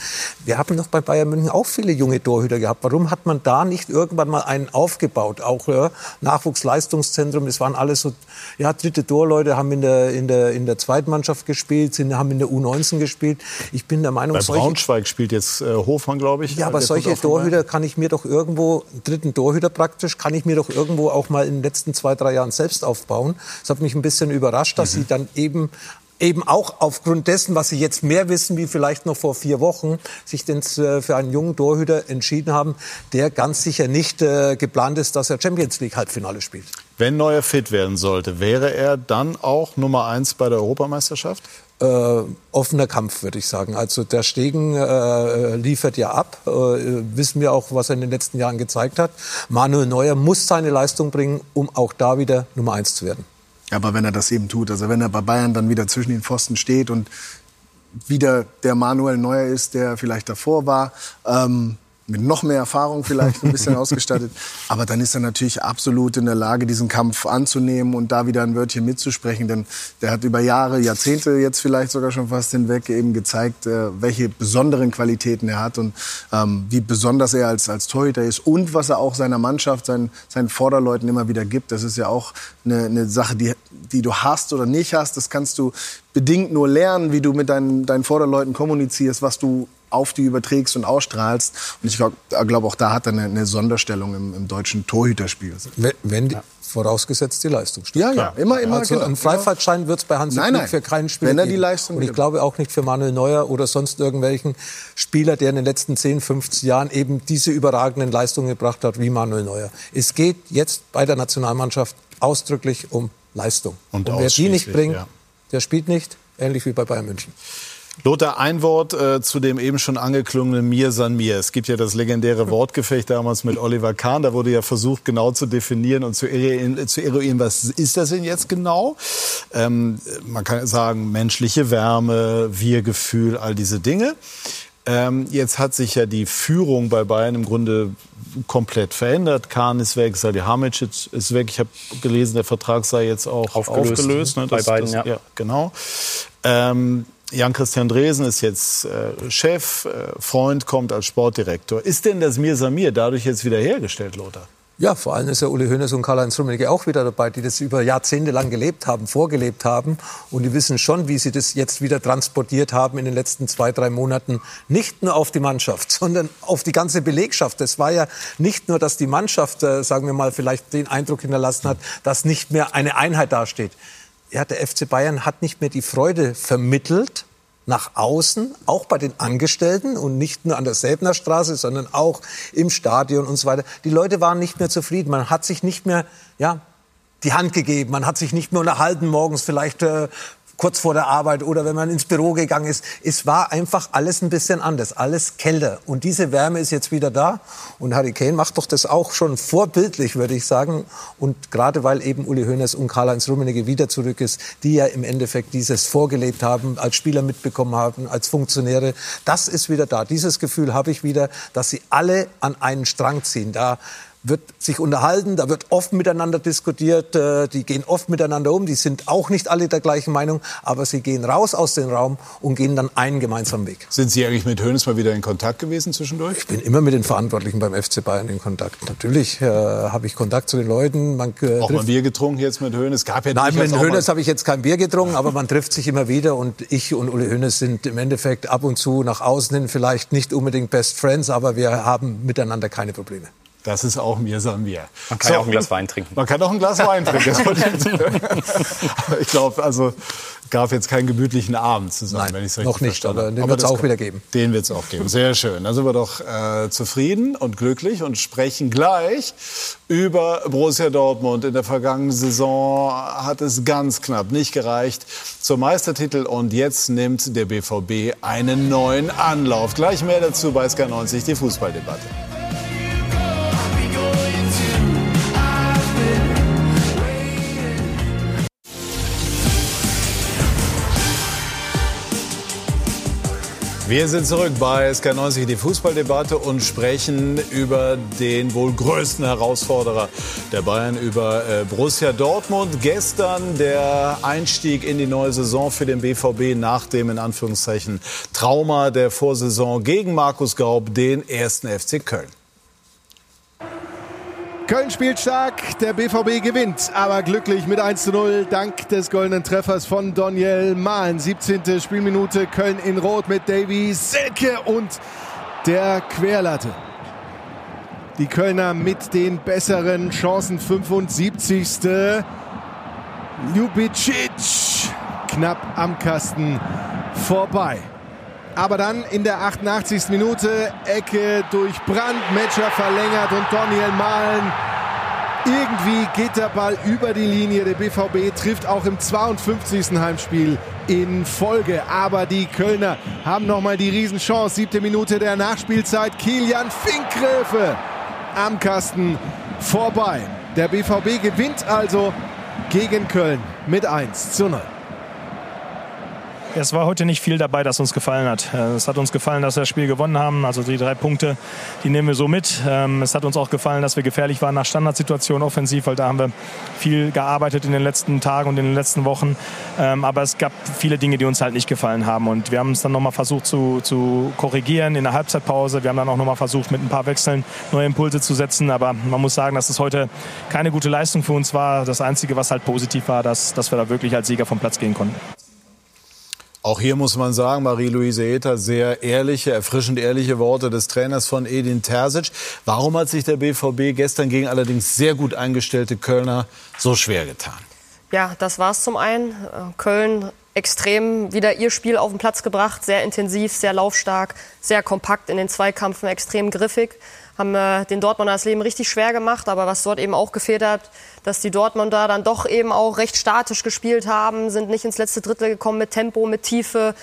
Speaker 5: Wir haben doch bei Bayern München auch viele junge Torhüter gehabt. Warum hat man da nicht irgendwann mal einen aufgebaut? Auch ja, Nachwuchsleistungszentrum, das waren alles so ja, dritte Torleute, haben in der, in der, in der Zweitmannschaft gespielt, sind, haben in der U19 gespielt. Ich bin der Meinung,
Speaker 1: bei Braunschweig spielt jetzt äh, Hofmann, glaube ich.
Speaker 5: Ja, aber solche Torhüter kann ich mir doch irgendwo, dritten Torhüter praktisch, kann ich mir doch irgendwo auch mal in den letzten zwei, drei Jahren selbst aufbauen. Das hat mich ein bisschen überrascht, dass mhm. sie dann eben eben auch aufgrund dessen, was Sie jetzt mehr wissen, wie vielleicht noch vor vier Wochen, sich denn äh, für einen jungen Torhüter entschieden haben, der ganz sicher nicht äh, geplant ist, dass er Champions League Halbfinale spielt.
Speaker 1: Wenn Neuer fit werden sollte, wäre er dann auch Nummer eins bei der Europameisterschaft?
Speaker 5: Äh, offener Kampf, würde ich sagen. Also der Stegen äh, liefert ja ab. Äh, wissen wir auch, was er in den letzten Jahren gezeigt hat. Manuel Neuer muss seine Leistung bringen, um auch da wieder Nummer eins zu werden.
Speaker 3: Aber wenn er das eben tut, also wenn er bei Bayern dann wieder zwischen den Pfosten steht und wieder der Manuel Neuer ist, der vielleicht davor war, ähm, mit noch mehr Erfahrung vielleicht ein bisschen ausgestattet. Aber dann ist er natürlich absolut in der Lage, diesen Kampf anzunehmen und da wieder ein Wörtchen mitzusprechen. Denn der hat über Jahre, Jahrzehnte jetzt vielleicht sogar schon fast hinweg eben gezeigt, äh, welche besonderen Qualitäten er hat und ähm, wie besonders er als, als Torhüter ist und was er auch seiner Mannschaft, seinen, seinen Vorderleuten immer wieder gibt. Das ist ja auch eine, eine Sache, die, die du hast oder nicht hast. Das kannst du bedingt nur lernen, wie du mit deinen, deinen Vorderleuten kommunizierst, was du auf die überträgst und ausstrahlst. Und ich glaube glaub, auch da hat er eine, eine Sonderstellung im, im, deutschen Torhüterspiel.
Speaker 5: Wenn, wenn ja. vorausgesetzt die Leistung stimmt.
Speaker 3: Ja, ja, immer, immer.
Speaker 5: Also genau. einen Freifahrtschein wird es bei Hans nein, nein. für keinen Spieler
Speaker 3: Wenn er die Leistung
Speaker 5: Und ich glaube auch nicht für Manuel Neuer oder sonst irgendwelchen Spieler, der in den letzten 10, 15 Jahren eben diese überragenden Leistungen gebracht hat wie Manuel Neuer. Es geht jetzt bei der Nationalmannschaft ausdrücklich um Leistung. Und, und wer die nicht bringt, ja. der spielt nicht, ähnlich wie bei Bayern München.
Speaker 1: Lothar, ein Wort äh, zu dem eben schon angeklungenen Mir san mir. Es gibt ja das legendäre Wortgefecht damals mit Oliver Kahn. Da wurde ja versucht, genau zu definieren und zu eruieren, zu eruieren was ist das denn jetzt genau? Ähm, man kann sagen, menschliche Wärme, Wir-Gefühl, all diese Dinge. Ähm, jetzt hat sich ja die Führung bei Bayern im Grunde komplett verändert. Kahn ist weg, Salihamidzic ist weg. Ich habe gelesen, der Vertrag sei jetzt auch aufgelöst. aufgelöst ne?
Speaker 4: das, bei beiden, das,
Speaker 1: ja. ja. Genau. Ähm, Jan-Christian Dresen ist jetzt äh, Chef, äh, Freund kommt als Sportdirektor. Ist denn das Mir Samir dadurch jetzt wiederhergestellt, Lothar?
Speaker 5: Ja, vor allem ist ja Uli Hoeneß und Karl-Heinz Rummenigge auch wieder dabei, die das über Jahrzehnte lang gelebt haben, vorgelebt haben. Und die wissen schon, wie sie das jetzt wieder transportiert haben in den letzten zwei, drei Monaten. Nicht nur auf die Mannschaft, sondern auf die ganze Belegschaft. Es war ja nicht nur, dass die Mannschaft, äh, sagen wir mal, vielleicht den Eindruck hinterlassen hat, dass nicht mehr eine Einheit dasteht ja, der FC Bayern hat nicht mehr die Freude vermittelt nach außen, auch bei den Angestellten und nicht nur an der Säbner Straße, sondern auch im Stadion und so weiter. Die Leute waren nicht mehr zufrieden. Man hat sich nicht mehr, ja, die Hand gegeben. Man hat sich nicht mehr unterhalten morgens vielleicht äh, kurz vor der Arbeit oder wenn man ins Büro gegangen ist. Es war einfach alles ein bisschen anders, alles kälter. Und diese Wärme ist jetzt wieder da. Und Harry Kane macht doch das auch schon vorbildlich, würde ich sagen. Und gerade weil eben Uli Hoeneß und Karl-Heinz Rummenigge wieder zurück ist, die ja im Endeffekt dieses vorgelebt haben, als Spieler mitbekommen haben, als Funktionäre, das ist wieder da. Dieses Gefühl habe ich wieder, dass sie alle an einen Strang ziehen. Da wird sich unterhalten, da wird oft miteinander diskutiert, äh, die gehen oft miteinander um, die sind auch nicht alle der gleichen Meinung, aber sie gehen raus aus dem Raum und gehen dann einen gemeinsamen Weg.
Speaker 1: Sind Sie eigentlich mit Hönes mal wieder in Kontakt gewesen zwischendurch?
Speaker 5: Ich bin immer mit den Verantwortlichen beim FC Bayern in Kontakt. Natürlich äh, habe ich Kontakt zu den Leuten.
Speaker 1: Man, äh, auch mal Bier getrunken jetzt mit Hönes?
Speaker 5: Gab ja Nein, mit Hönes habe ich jetzt kein Bier getrunken, aber man trifft sich immer wieder und ich und Uli Hönes sind im Endeffekt ab und zu nach außen hin vielleicht nicht unbedingt Best Friends, aber wir haben miteinander keine Probleme.
Speaker 1: Das ist auch mir Samir.
Speaker 4: Man kann so, auch ein Glas Wein trinken.
Speaker 1: Man kann auch ein Glas Wein trinken. aber ich glaube, also gab jetzt keinen gemütlichen Abend zusammen,
Speaker 5: Nein,
Speaker 1: wenn ich es
Speaker 5: richtig noch nicht, aber den wird es auch wieder geben.
Speaker 1: Den wird es auch geben. Sehr schön. Da sind wir doch äh, zufrieden und glücklich und sprechen gleich über Borussia Dortmund. In der vergangenen Saison hat es ganz knapp nicht gereicht zum Meistertitel und jetzt nimmt der BVB einen neuen Anlauf. Gleich mehr dazu bei SK90, die Fußballdebatte. Wir sind zurück bei SK90, die Fußballdebatte und sprechen über den wohl größten Herausforderer der Bayern, über äh, Borussia Dortmund. Gestern der Einstieg in die neue Saison für den BVB nach dem in Anführungszeichen Trauma der Vorsaison gegen Markus Gaub, den ersten FC Köln.
Speaker 10: Köln spielt stark, der BVB gewinnt, aber glücklich mit 1 zu 0 dank des goldenen Treffers von Daniel Mahlen. 17. Spielminute, Köln in Rot mit Davy Selke und der Querlatte. Die Kölner mit den besseren Chancen. 75. Ljubicic knapp am Kasten vorbei. Aber dann in der 88. Minute Ecke durch Brand, Matcher verlängert und Daniel Mahlen. Irgendwie geht der Ball über die Linie. Der BVB trifft auch im 52. Heimspiel in Folge. Aber die Kölner haben nochmal die Riesenchance. Siebte Minute der Nachspielzeit. Kilian Finkgräfe am Kasten vorbei. Der BVB gewinnt also gegen Köln mit 1 zu 0.
Speaker 11: Es war heute nicht viel dabei, das uns gefallen hat. Äh, es hat uns gefallen, dass wir das Spiel gewonnen haben. Also die drei Punkte, die nehmen wir so mit. Ähm, es hat uns auch gefallen, dass wir gefährlich waren nach Standardsituationen offensiv, weil da haben wir viel gearbeitet in den letzten Tagen und in den letzten Wochen. Ähm, aber es gab viele Dinge, die uns halt nicht gefallen haben. Und wir haben es dann nochmal versucht zu, zu korrigieren in der Halbzeitpause. Wir haben dann auch nochmal versucht, mit ein paar Wechseln neue Impulse zu setzen. Aber man muss sagen, dass es heute keine gute Leistung für uns war. Das Einzige, was halt positiv war, dass, dass wir da wirklich als Sieger vom Platz gehen konnten.
Speaker 1: Auch hier muss man sagen, Marie-Louise Ether, sehr ehrliche, erfrischend ehrliche Worte des Trainers von Edin Terzic. Warum hat sich der BVB gestern gegen allerdings sehr gut eingestellte Kölner so schwer getan?
Speaker 2: Ja, das war es zum einen. Köln extrem wieder ihr Spiel auf den Platz gebracht, sehr intensiv, sehr laufstark, sehr kompakt in den Zweikampfen, extrem griffig haben äh, den Dortmunder das Leben richtig schwer gemacht. Aber was dort eben auch gefehlt hat, dass die Dortmunder dann doch eben auch recht statisch gespielt haben, sind nicht ins letzte Drittel gekommen mit Tempo, mit Tiefe.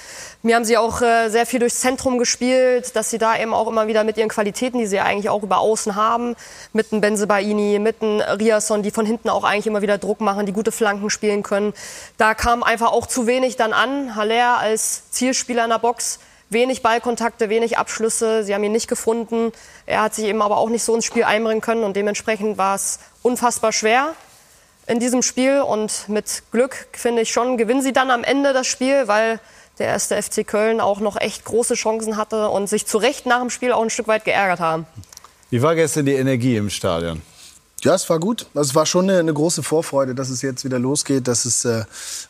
Speaker 2: Mir haben sie auch äh, sehr viel durchs Zentrum gespielt, dass sie da eben auch immer wieder mit ihren Qualitäten, die sie eigentlich auch über Außen haben, mit einem Benzebaini, mit einem Riasson, die von hinten auch eigentlich immer wieder Druck machen, die gute Flanken spielen können. Da kam einfach auch zu wenig dann an. Haller als Zielspieler in der Box wenig Ballkontakte, wenig Abschlüsse. Sie haben ihn nicht gefunden. Er hat sich eben aber auch nicht so ins Spiel einbringen können und dementsprechend war es unfassbar schwer in diesem Spiel und mit Glück finde ich schon gewinnen sie dann am Ende das Spiel, weil der erste FC Köln auch noch echt große Chancen hatte und sich zu Recht nach dem Spiel auch ein Stück weit geärgert haben.
Speaker 1: Wie war gestern die Energie im Stadion?
Speaker 3: Ja, es war gut. Also es war schon eine, eine, große Vorfreude, dass es jetzt wieder losgeht, dass es äh,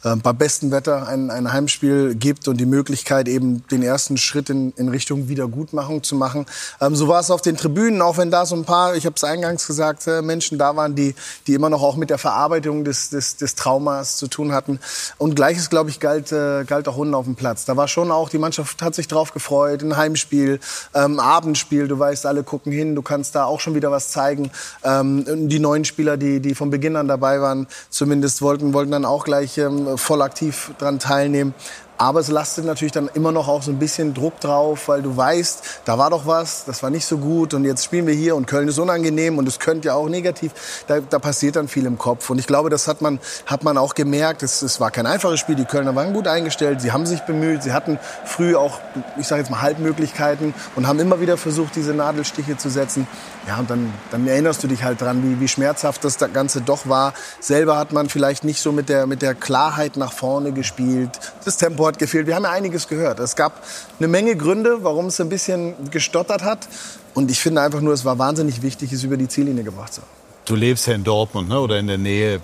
Speaker 3: äh, bei bestem Wetter ein, ein Heimspiel gibt und die Möglichkeit, eben den ersten Schritt in, in Richtung Wiedergutmachung zu machen. Ähm, so war es auf den Tribünen, auch wenn da so ein paar, ich habe es eingangs gesagt, äh, Menschen da waren, die, die immer noch auch mit der Verarbeitung des, des, des Traumas zu tun hatten. Und gleiches, glaube ich, galt, äh, galt auch unten auf dem Platz. Da war schon auch, die Mannschaft hat sich drauf gefreut, ein Heimspiel, ähm, Abendspiel, du weißt, alle gucken hin, du kannst da auch schon wieder was zeigen. Ähm, die neuen Spieler, die, die von Beginn an dabei waren, zumindest wollten, wollten dann auch gleich ähm, voll aktiv daran teilnehmen. Aber es lastet natürlich dann immer noch auch so ein bisschen Druck drauf, weil du weißt, da war doch was, das war nicht so gut und jetzt spielen wir hier und Köln ist unangenehm und es könnte ja auch negativ. Da, da passiert dann viel im Kopf und ich glaube, das hat man, hat man auch gemerkt. Es, es war kein einfaches Spiel, die Kölner waren gut eingestellt, sie haben sich bemüht, sie hatten früh auch, ich sage jetzt mal, Halbmöglichkeiten und haben immer wieder versucht, diese Nadelstiche zu setzen. Ja, und dann, dann erinnerst du dich halt dran, wie, wie schmerzhaft das Ganze doch war. Selber hat man vielleicht nicht so mit der, mit der Klarheit nach vorne gespielt. Das Tempo hat gefehlt. Wir haben ja einiges gehört. Es gab eine Menge Gründe, warum es ein bisschen gestottert hat. Und ich finde einfach nur, es war wahnsinnig wichtig, es über die Ziellinie gebracht zu haben.
Speaker 1: Du lebst ja in Dortmund ne, oder in der Nähe.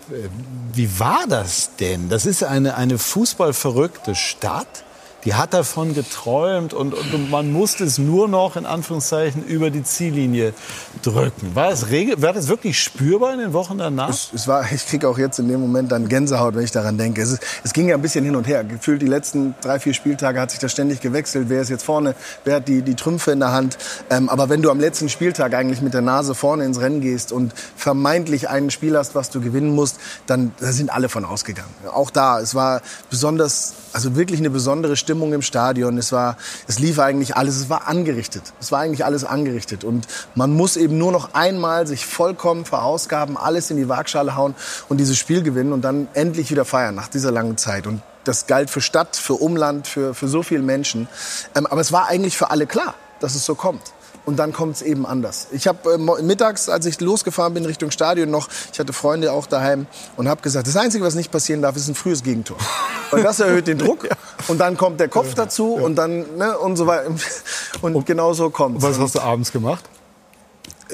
Speaker 1: Wie war das denn? Das ist eine, eine fußballverrückte Stadt die hat davon geträumt und, und, man musste es nur noch in Anführungszeichen über die Ziellinie drücken. War das, war das wirklich spürbar in den Wochen danach?
Speaker 3: Es, es war, ich kriege auch jetzt in dem Moment dann Gänsehaut, wenn ich daran denke. Es, es, ging ja ein bisschen hin und her. Gefühlt die letzten drei, vier Spieltage hat sich das ständig gewechselt. Wer ist jetzt vorne? Wer hat die, die Trümpfe in der Hand? Ähm, aber wenn du am letzten Spieltag eigentlich mit der Nase vorne ins Rennen gehst und vermeintlich ein Spiel hast, was du gewinnen musst, dann da sind alle von ausgegangen. Auch da, es war besonders, also wirklich eine besondere Stimmung Stimmung im Stadion. Es war, es lief eigentlich alles. Es war angerichtet. Es war eigentlich alles angerichtet. Und man muss eben nur noch einmal sich vollkommen verausgaben, alles in die Waagschale hauen und dieses Spiel gewinnen und dann endlich wieder feiern nach dieser langen Zeit. Und das galt für Stadt, für Umland, für, für so viele Menschen. Ähm, aber es war eigentlich für alle klar, dass es so kommt und dann kommt es eben anders. Ich habe äh, mittags, als ich losgefahren bin Richtung Stadion noch, ich hatte Freunde auch daheim und habe gesagt, das Einzige, was nicht passieren darf, ist ein frühes Gegentor. Weil das erhöht den Druck und dann kommt der Kopf dazu und dann ne, und so weiter. Und genau so kommt
Speaker 1: Was hast du abends gemacht?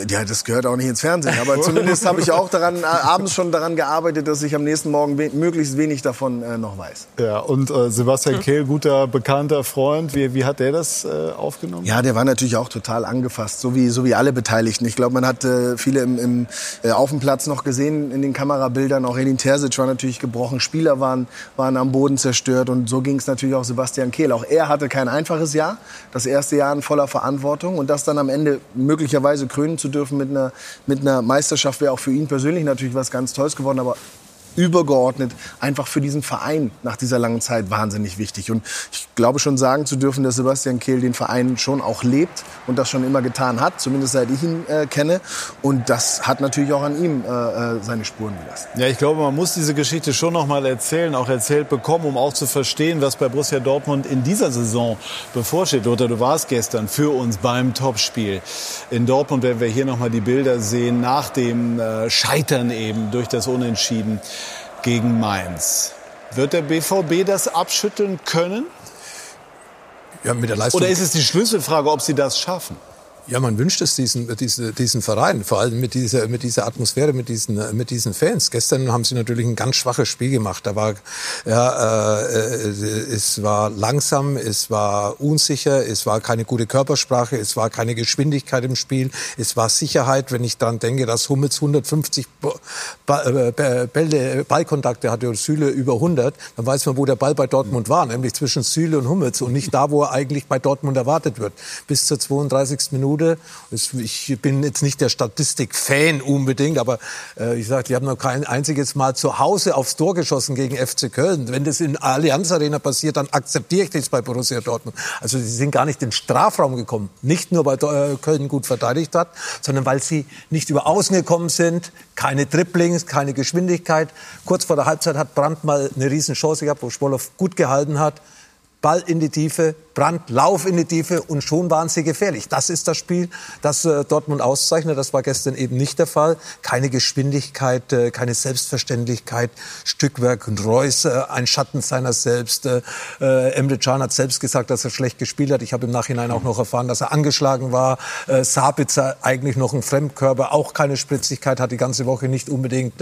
Speaker 3: Ja, das gehört auch nicht ins Fernsehen. Aber zumindest habe ich auch daran, äh, abends schon daran gearbeitet, dass ich am nächsten Morgen we möglichst wenig davon äh, noch weiß.
Speaker 1: Ja, und äh, Sebastian Kehl, guter, bekannter Freund, wie, wie hat der das äh, aufgenommen?
Speaker 3: Ja, der war natürlich auch total angefasst, so wie, so wie alle Beteiligten. Ich glaube, man hat äh, viele im, im, äh, auf dem Platz noch gesehen in den Kamerabildern. Auch Edin Terzic war natürlich gebrochen, Spieler waren, waren am Boden zerstört. Und so ging es natürlich auch Sebastian Kehl. Auch er hatte kein einfaches Jahr, das erste Jahr in voller Verantwortung. Und das dann am Ende möglicherweise krönen zu zu dürfen mit einer, mit einer Meisterschaft wäre auch für ihn persönlich natürlich was ganz Tolles geworden. Aber übergeordnet einfach für diesen Verein nach dieser langen Zeit wahnsinnig wichtig. Und ich glaube schon sagen zu dürfen, dass Sebastian Kehl den Verein schon auch lebt und das schon immer getan hat, zumindest seit ich ihn äh, kenne. Und das hat natürlich auch an ihm äh, äh seine Spuren gelassen.
Speaker 1: Ja, ich glaube, man muss diese Geschichte schon noch mal erzählen, auch erzählt bekommen, um auch zu verstehen, was bei Borussia Dortmund in dieser Saison bevorsteht. Lothar, du warst gestern für uns beim Topspiel in Dortmund, werden wir hier noch mal die Bilder sehen nach dem äh, Scheitern eben durch das Unentschieden gegen Mainz. Wird der BVB das abschütteln können?
Speaker 5: Ja, mit der Leistung.
Speaker 1: Oder ist es die Schlüsselfrage, ob sie das schaffen?
Speaker 5: Ja, man wünscht es diesen, diesen, diesen Verein, vor allem mit dieser, mit dieser Atmosphäre, mit diesen, mit diesen Fans. Gestern haben sie natürlich ein ganz schwaches Spiel gemacht. Da war, ja, äh, es war langsam, es war unsicher, es war keine gute Körpersprache, es war keine Geschwindigkeit im Spiel, es war Sicherheit. Wenn ich daran denke, dass Hummels 150 äh, Bälle, Ballkontakte hatte und Süle über 100, dann weiß man, wo der Ball bei Dortmund war, nämlich zwischen Süle und Hummels und nicht da, wo er eigentlich bei Dortmund erwartet wird. Bis zur 32. Minute Minute. Ich bin jetzt nicht der Statistik-Fan unbedingt, aber äh, ich sage, die haben noch kein einziges Mal zu Hause aufs Tor geschossen gegen FC Köln. Wenn das in Allianz Arena passiert, dann akzeptiere ich das bei Borussia Dortmund. Also sie sind gar nicht in den Strafraum gekommen. Nicht nur, weil äh, Köln gut verteidigt hat, sondern weil sie nicht über Außen gekommen sind, keine Dribblings, keine Geschwindigkeit. Kurz vor der Halbzeit hat Brandt mal eine Riesenchance gehabt, wo Schwolow gut gehalten hat. Ball in die Tiefe, Brand, Lauf in die Tiefe und schon waren sie gefährlich. Das ist das Spiel, das äh, Dortmund auszeichnet. Das war gestern eben nicht der Fall. Keine Geschwindigkeit, äh, keine Selbstverständlichkeit, Stückwerk und Reus, äh, ein Schatten seiner selbst. Äh, äh, Emre Can hat selbst gesagt, dass er schlecht gespielt hat. Ich habe im Nachhinein auch noch erfahren, dass er angeschlagen war. Äh, Sabitzer eigentlich noch ein Fremdkörper, auch keine Spritzigkeit, hat die ganze Woche nicht unbedingt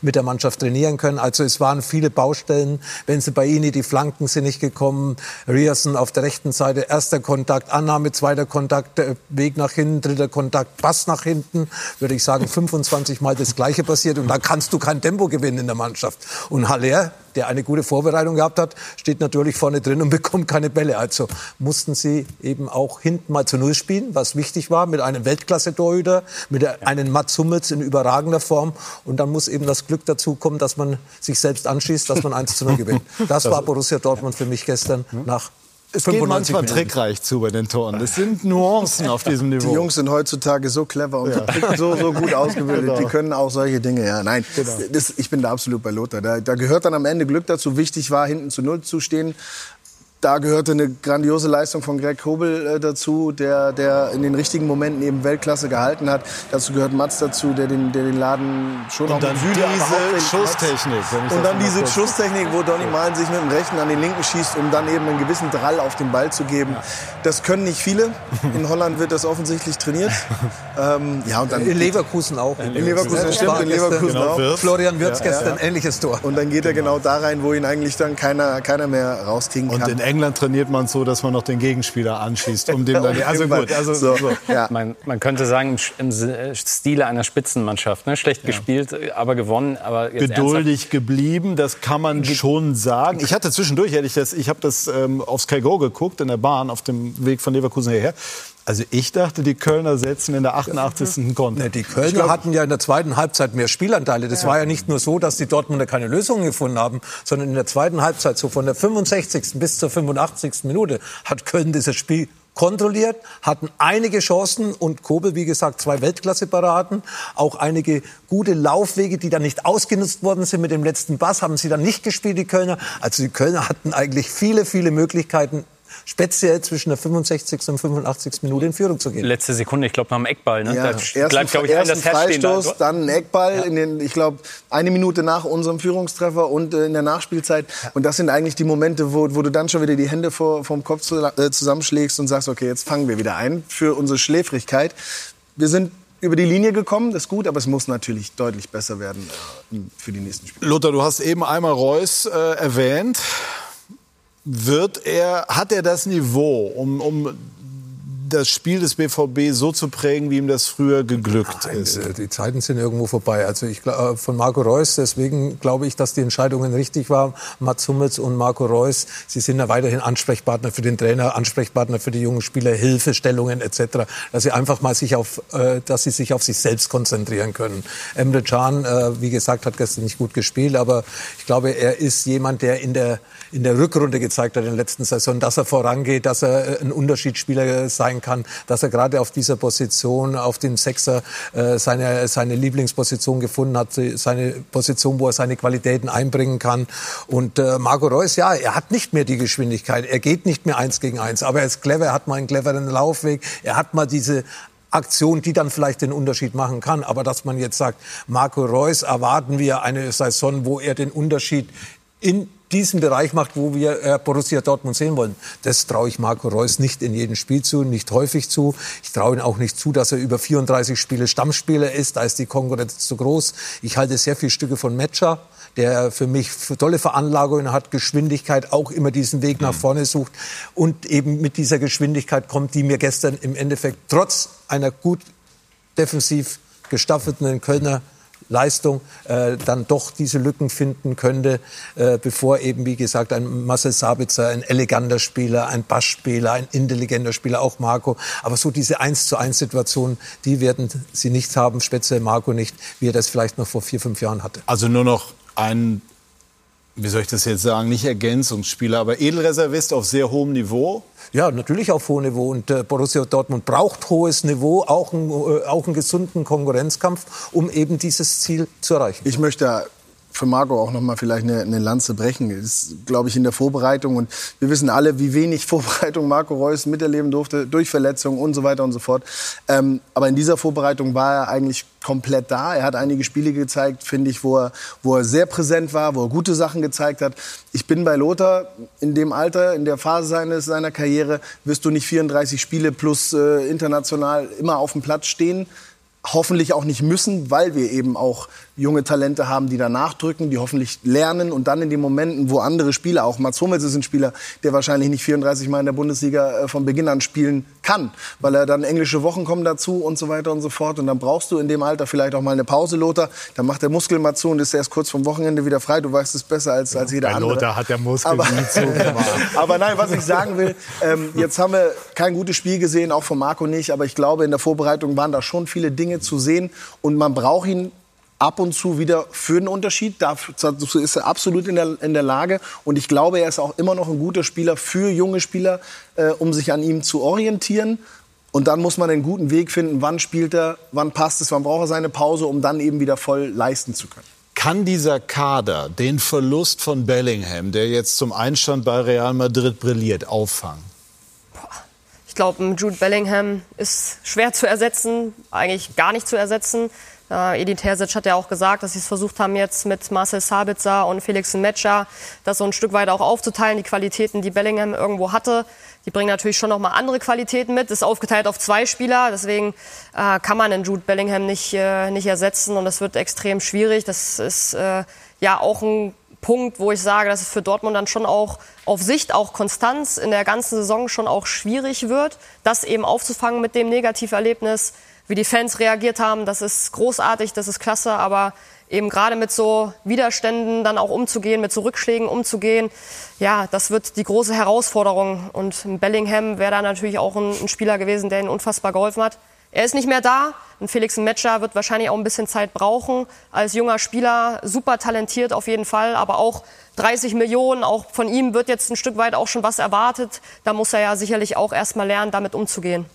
Speaker 5: mit der Mannschaft trainieren können. Also es waren viele Baustellen. Wenn sie bei Ihnen die Flanken sind nicht gekommen. Riasen auf der rechten rechten Seite erster Kontakt, Annahme, zweiter Kontakt, Weg nach hinten, dritter Kontakt, Pass nach hinten, würde ich sagen 25 Mal das Gleiche passiert und da kannst du kein Tempo gewinnen in der Mannschaft. Und Haller, der eine gute Vorbereitung gehabt hat, steht natürlich vorne drin und bekommt keine Bälle. Also mussten sie eben auch hinten mal zu Null spielen, was wichtig war, mit einem Weltklasse-Torhüter, mit einem Mats Hummels in überragender Form. Und dann muss eben das Glück dazu kommen, dass man sich selbst anschießt, dass man 1 zu 0 gewinnt. Das war Borussia Dortmund für mich gestern nach
Speaker 1: es geht manchmal Minuten. trickreich zu bei den Toren. Das sind Nuancen auf diesem Niveau.
Speaker 3: Die Jungs sind heutzutage so clever und ja. so, so gut ausgebildet. Genau. Die können auch solche Dinge. Ja, nein, genau. das, ich bin da absolut bei Lothar. Da, da, gehört dann am Ende Glück dazu. Wichtig war, hinten zu Null zu stehen da gehörte eine grandiose Leistung von Greg Kobel äh, dazu, der, der in den richtigen Momenten eben Weltklasse gehalten hat. Dazu gehört Mats dazu, der den, der den Laden schon
Speaker 1: und dann
Speaker 3: Süde,
Speaker 1: diese Schusstechnik.
Speaker 3: Und dann diese Schusstechnik, wo Donny Malen sich mit dem rechten an den linken schießt, um dann eben einen gewissen Drall auf den Ball zu geben. Ja. Das können nicht viele. In Holland wird das offensichtlich trainiert.
Speaker 5: ähm, ja, und dann in Leverkusen auch.
Speaker 3: In Leverkusen, stimmt, in Leverkusen genau, auch.
Speaker 5: Florian Wirtz ja, gestern ja. ähnliches Tor.
Speaker 3: Und dann geht er genau. genau da rein, wo ihn eigentlich dann keiner, keiner mehr rauskriegen kann.
Speaker 1: England trainiert man so, dass man noch den Gegenspieler anschießt, um dem dann.
Speaker 4: Also gut, also so. So. Ja. Man, man, könnte sagen im Stile einer Spitzenmannschaft, ne? schlecht ja. gespielt, aber gewonnen, aber
Speaker 1: geduldig geblieben, das kann man Ge schon sagen. Ich hatte zwischendurch, hätte ich das, ich habe das ähm, auf Sky Go geguckt in der Bahn auf dem Weg von Leverkusen hierher. Also ich dachte, die Kölner setzen in der 88. Konter.
Speaker 5: Nee, die Kölner glaub, hatten ja in der zweiten Halbzeit mehr Spielanteile. Das ja. war ja nicht nur so, dass die Dortmunder keine Lösungen gefunden haben, sondern in der zweiten Halbzeit, so von der 65. bis zur 85. Minute, hat Köln dieses Spiel kontrolliert, hatten einige Chancen und Kobel, wie gesagt, zwei Weltklasse-Paraden, auch einige gute Laufwege, die dann nicht ausgenutzt worden sind mit dem letzten Bass, haben sie dann nicht gespielt, die Kölner. Also die Kölner hatten eigentlich viele, viele Möglichkeiten, speziell zwischen der 65. und 85. Minute in Führung zu gehen.
Speaker 4: Letzte Sekunde, ich glaube, nach dem Eckball. Ne?
Speaker 3: Ja,
Speaker 4: Da
Speaker 3: ersten,
Speaker 4: bleibt, glaube ich, ein das.
Speaker 3: Freistoß,
Speaker 4: Da.
Speaker 3: dann ein Eckball, in den, ich glaube, eine Minute nach unserem Führungstreffer und äh, in der Nachspielzeit. Und das sind eigentlich die Momente, wo, wo du dann schon wieder die Hände vor, vom Kopf zu, äh, zusammenschlägst und sagst, okay, jetzt fangen wir wieder ein für unsere Schläfrigkeit. Wir sind über die Linie gekommen, das ist gut, aber es muss natürlich deutlich besser werden äh, für die nächsten Spiele.
Speaker 1: Lothar, du hast eben einmal Reus äh, erwähnt. Wird er, hat er das Niveau, um, um das Spiel des BVB so zu prägen, wie ihm das früher geglückt
Speaker 5: Nein,
Speaker 1: ist?
Speaker 5: äh, Die Zeiten sind irgendwo vorbei. Also ich äh, von Marco Reus, deswegen glaube ich, dass die Entscheidungen richtig waren. Mats Hummels und Marco Reus, sie sind ja weiterhin Ansprechpartner für den Trainer, Ansprechpartner für die jungen Spieler, Hilfestellungen etc. Dass sie einfach mal sich auf, äh, dass sie sich auf sich selbst konzentrieren können. Emre Can, wie gesagt, hat gestern nicht gut gespielt, aber ich glaube, er ist jemand, der in der in der Rückrunde gezeigt hat in der letzten Saison, dass er vorangeht, dass er äh, ein Unterschiedsspieler sein kann, dass er gerade auf dieser Position, auf dem Sechser, äh, seine, seine Lieblingsposition gefunden hat, seine Position, wo er seine Qualitäten einbringen kann. Und äh, Marco Reus, ja, er hat nicht mehr die Geschwindigkeit, er geht nicht mehr eins gegen eins, aber er ist clever, er hat mal einen cleveren Laufweg, er hat mal diese Aktion, die dann vielleicht den Unterschied machen kann. Aber dass man jetzt sagt, Marco Reus erwarten wir eine Saison, wo er den Unterschied in diesem Bereich macht, wo wir äh, Borussia Dortmund sehen wollen. Das traue ich Marco Reus nicht in jedem Spiel zu, nicht häufig zu. Ich traue ihm auch nicht zu, dass er über 34 Spiele Stammspieler ist. Da ist die Konkurrenz zu groß. Ich halte sehr viele Stücke von Metscher, der für mich tolle Veranlagungen hat, Geschwindigkeit, auch immer diesen Weg nach vorne sucht und eben mit dieser Geschwindigkeit kommt, die mir gestern im Endeffekt trotz einer gut defensiv gestaffelten Kölner Leistung äh, dann doch diese Lücken finden könnte, äh, bevor eben, wie gesagt, ein Marcel Sabitzer, ein eleganter Spieler, ein Bassspieler, ein intelligenter Spieler, auch Marco. Aber so diese 1 zu 1 Situation, die werden sie nicht haben, speziell Marco nicht, wie er das vielleicht noch vor vier, fünf Jahren hatte.
Speaker 1: Also nur noch ein, wie soll ich das jetzt sagen, nicht Ergänzungsspieler, aber Edelreservist auf sehr hohem Niveau.
Speaker 5: Ja, natürlich auf hohem Niveau. Und äh, Borussia Dortmund braucht hohes Niveau, auch, ein, äh, auch einen gesunden Konkurrenzkampf, um eben dieses Ziel zu erreichen.
Speaker 3: Ich möchte für Marco auch noch mal vielleicht eine, eine Lanze brechen. Das ist, glaube ich, in der Vorbereitung. Und wir wissen alle, wie wenig Vorbereitung Marco Reus miterleben durfte, durch Verletzungen und so weiter und so fort. Ähm, aber in dieser Vorbereitung war er eigentlich komplett da. Er hat einige Spiele gezeigt, finde ich, wo er, wo er sehr präsent war, wo er gute Sachen gezeigt hat. Ich bin bei Lothar in dem Alter, in der Phase seines, seiner Karriere, wirst du nicht 34 Spiele plus äh, international immer auf dem Platz stehen hoffentlich auch nicht müssen, weil wir eben auch junge Talente haben, die da nachdrücken, die hoffentlich lernen und dann in den Momenten, wo andere Spieler, auch Mats Hummels ist ein Spieler, der wahrscheinlich nicht 34 Mal in der Bundesliga äh, von Beginn an spielen kann, weil er dann englische Wochen kommen dazu und so weiter und so fort. Und dann brauchst du in dem Alter vielleicht auch mal eine Pause, Lothar, dann macht der Muskel mal zu und ist erst kurz vom Wochenende wieder frei, du weißt es besser als, als jeder
Speaker 1: Bei
Speaker 3: andere.
Speaker 1: Lothar hat der Muskel
Speaker 3: Aber-
Speaker 1: nie zugemacht.
Speaker 3: Aber nein, was ich sagen will, ähm, jetzt haben wir kein gutes Spiel gesehen, auch von Marco nicht, aber ich glaube, in der Vorbereitung waren da schon viele Dinge zu sehen. Und man braucht ihn ab und zu wieder für einen Unterschied. Dazu ist er absolut in der, in der Lage. Und ich glaube, er ist auch immer noch ein guter Spieler für junge Spieler, äh, um sich an ihm zu orientieren. Und dann muss man einen guten Weg finden, wann spielt er, wann passt es, wann braucht er seine Pause, um dann eben wieder voll leisten zu können.
Speaker 1: Kann dieser Kader den Verlust von Bellingham, der jetzt zum Einstand bei Real Madrid brilliert, auffangen?
Speaker 2: Ich glaube, Jude Bellingham ist schwer zu ersetzen, eigentlich gar nicht zu ersetzen. Äh, Edin Terzic hat ja auch gesagt, dass sie es versucht haben, jetzt mit Marcel Sabitzer und Felix Metscher das so ein Stück weit auch aufzuteilen, die Qualitäten, die Bellingham irgendwo hatte. Die bringen natürlich schon noch mal andere Qualitäten mit. Ist aufgeteilt auf zwei Spieler, deswegen äh, kann man den Jude Bellingham nicht, äh, nicht ersetzen und das wird extrem schwierig. Das ist äh, ja auch ein Punkt, wo ich sage, dass es für Dortmund dann schon auch auf Sicht, auch Konstanz in der ganzen Saison schon auch schwierig wird, das eben aufzufangen mit dem Negativerlebnis, wie die Fans reagiert haben. Das ist großartig, das ist klasse, aber eben gerade mit so Widerständen dann auch umzugehen, mit so Rückschlägen umzugehen, ja, das wird die große Herausforderung. Und Bellingham wäre da natürlich auch ein, ein Spieler gewesen, der ihnen unfassbar geholfen hat. Er ist nicht mehr da. Und Felix Metscher wird wahrscheinlich auch ein bisschen Zeit brauchen. Als junger Spieler super talentiert auf jeden Fall, aber auch 30 Millionen, auch von ihm wird jetzt ein Stück weit auch schon was erwartet. Da muss er ja sicherlich auch erst mal lernen, damit umzugehen.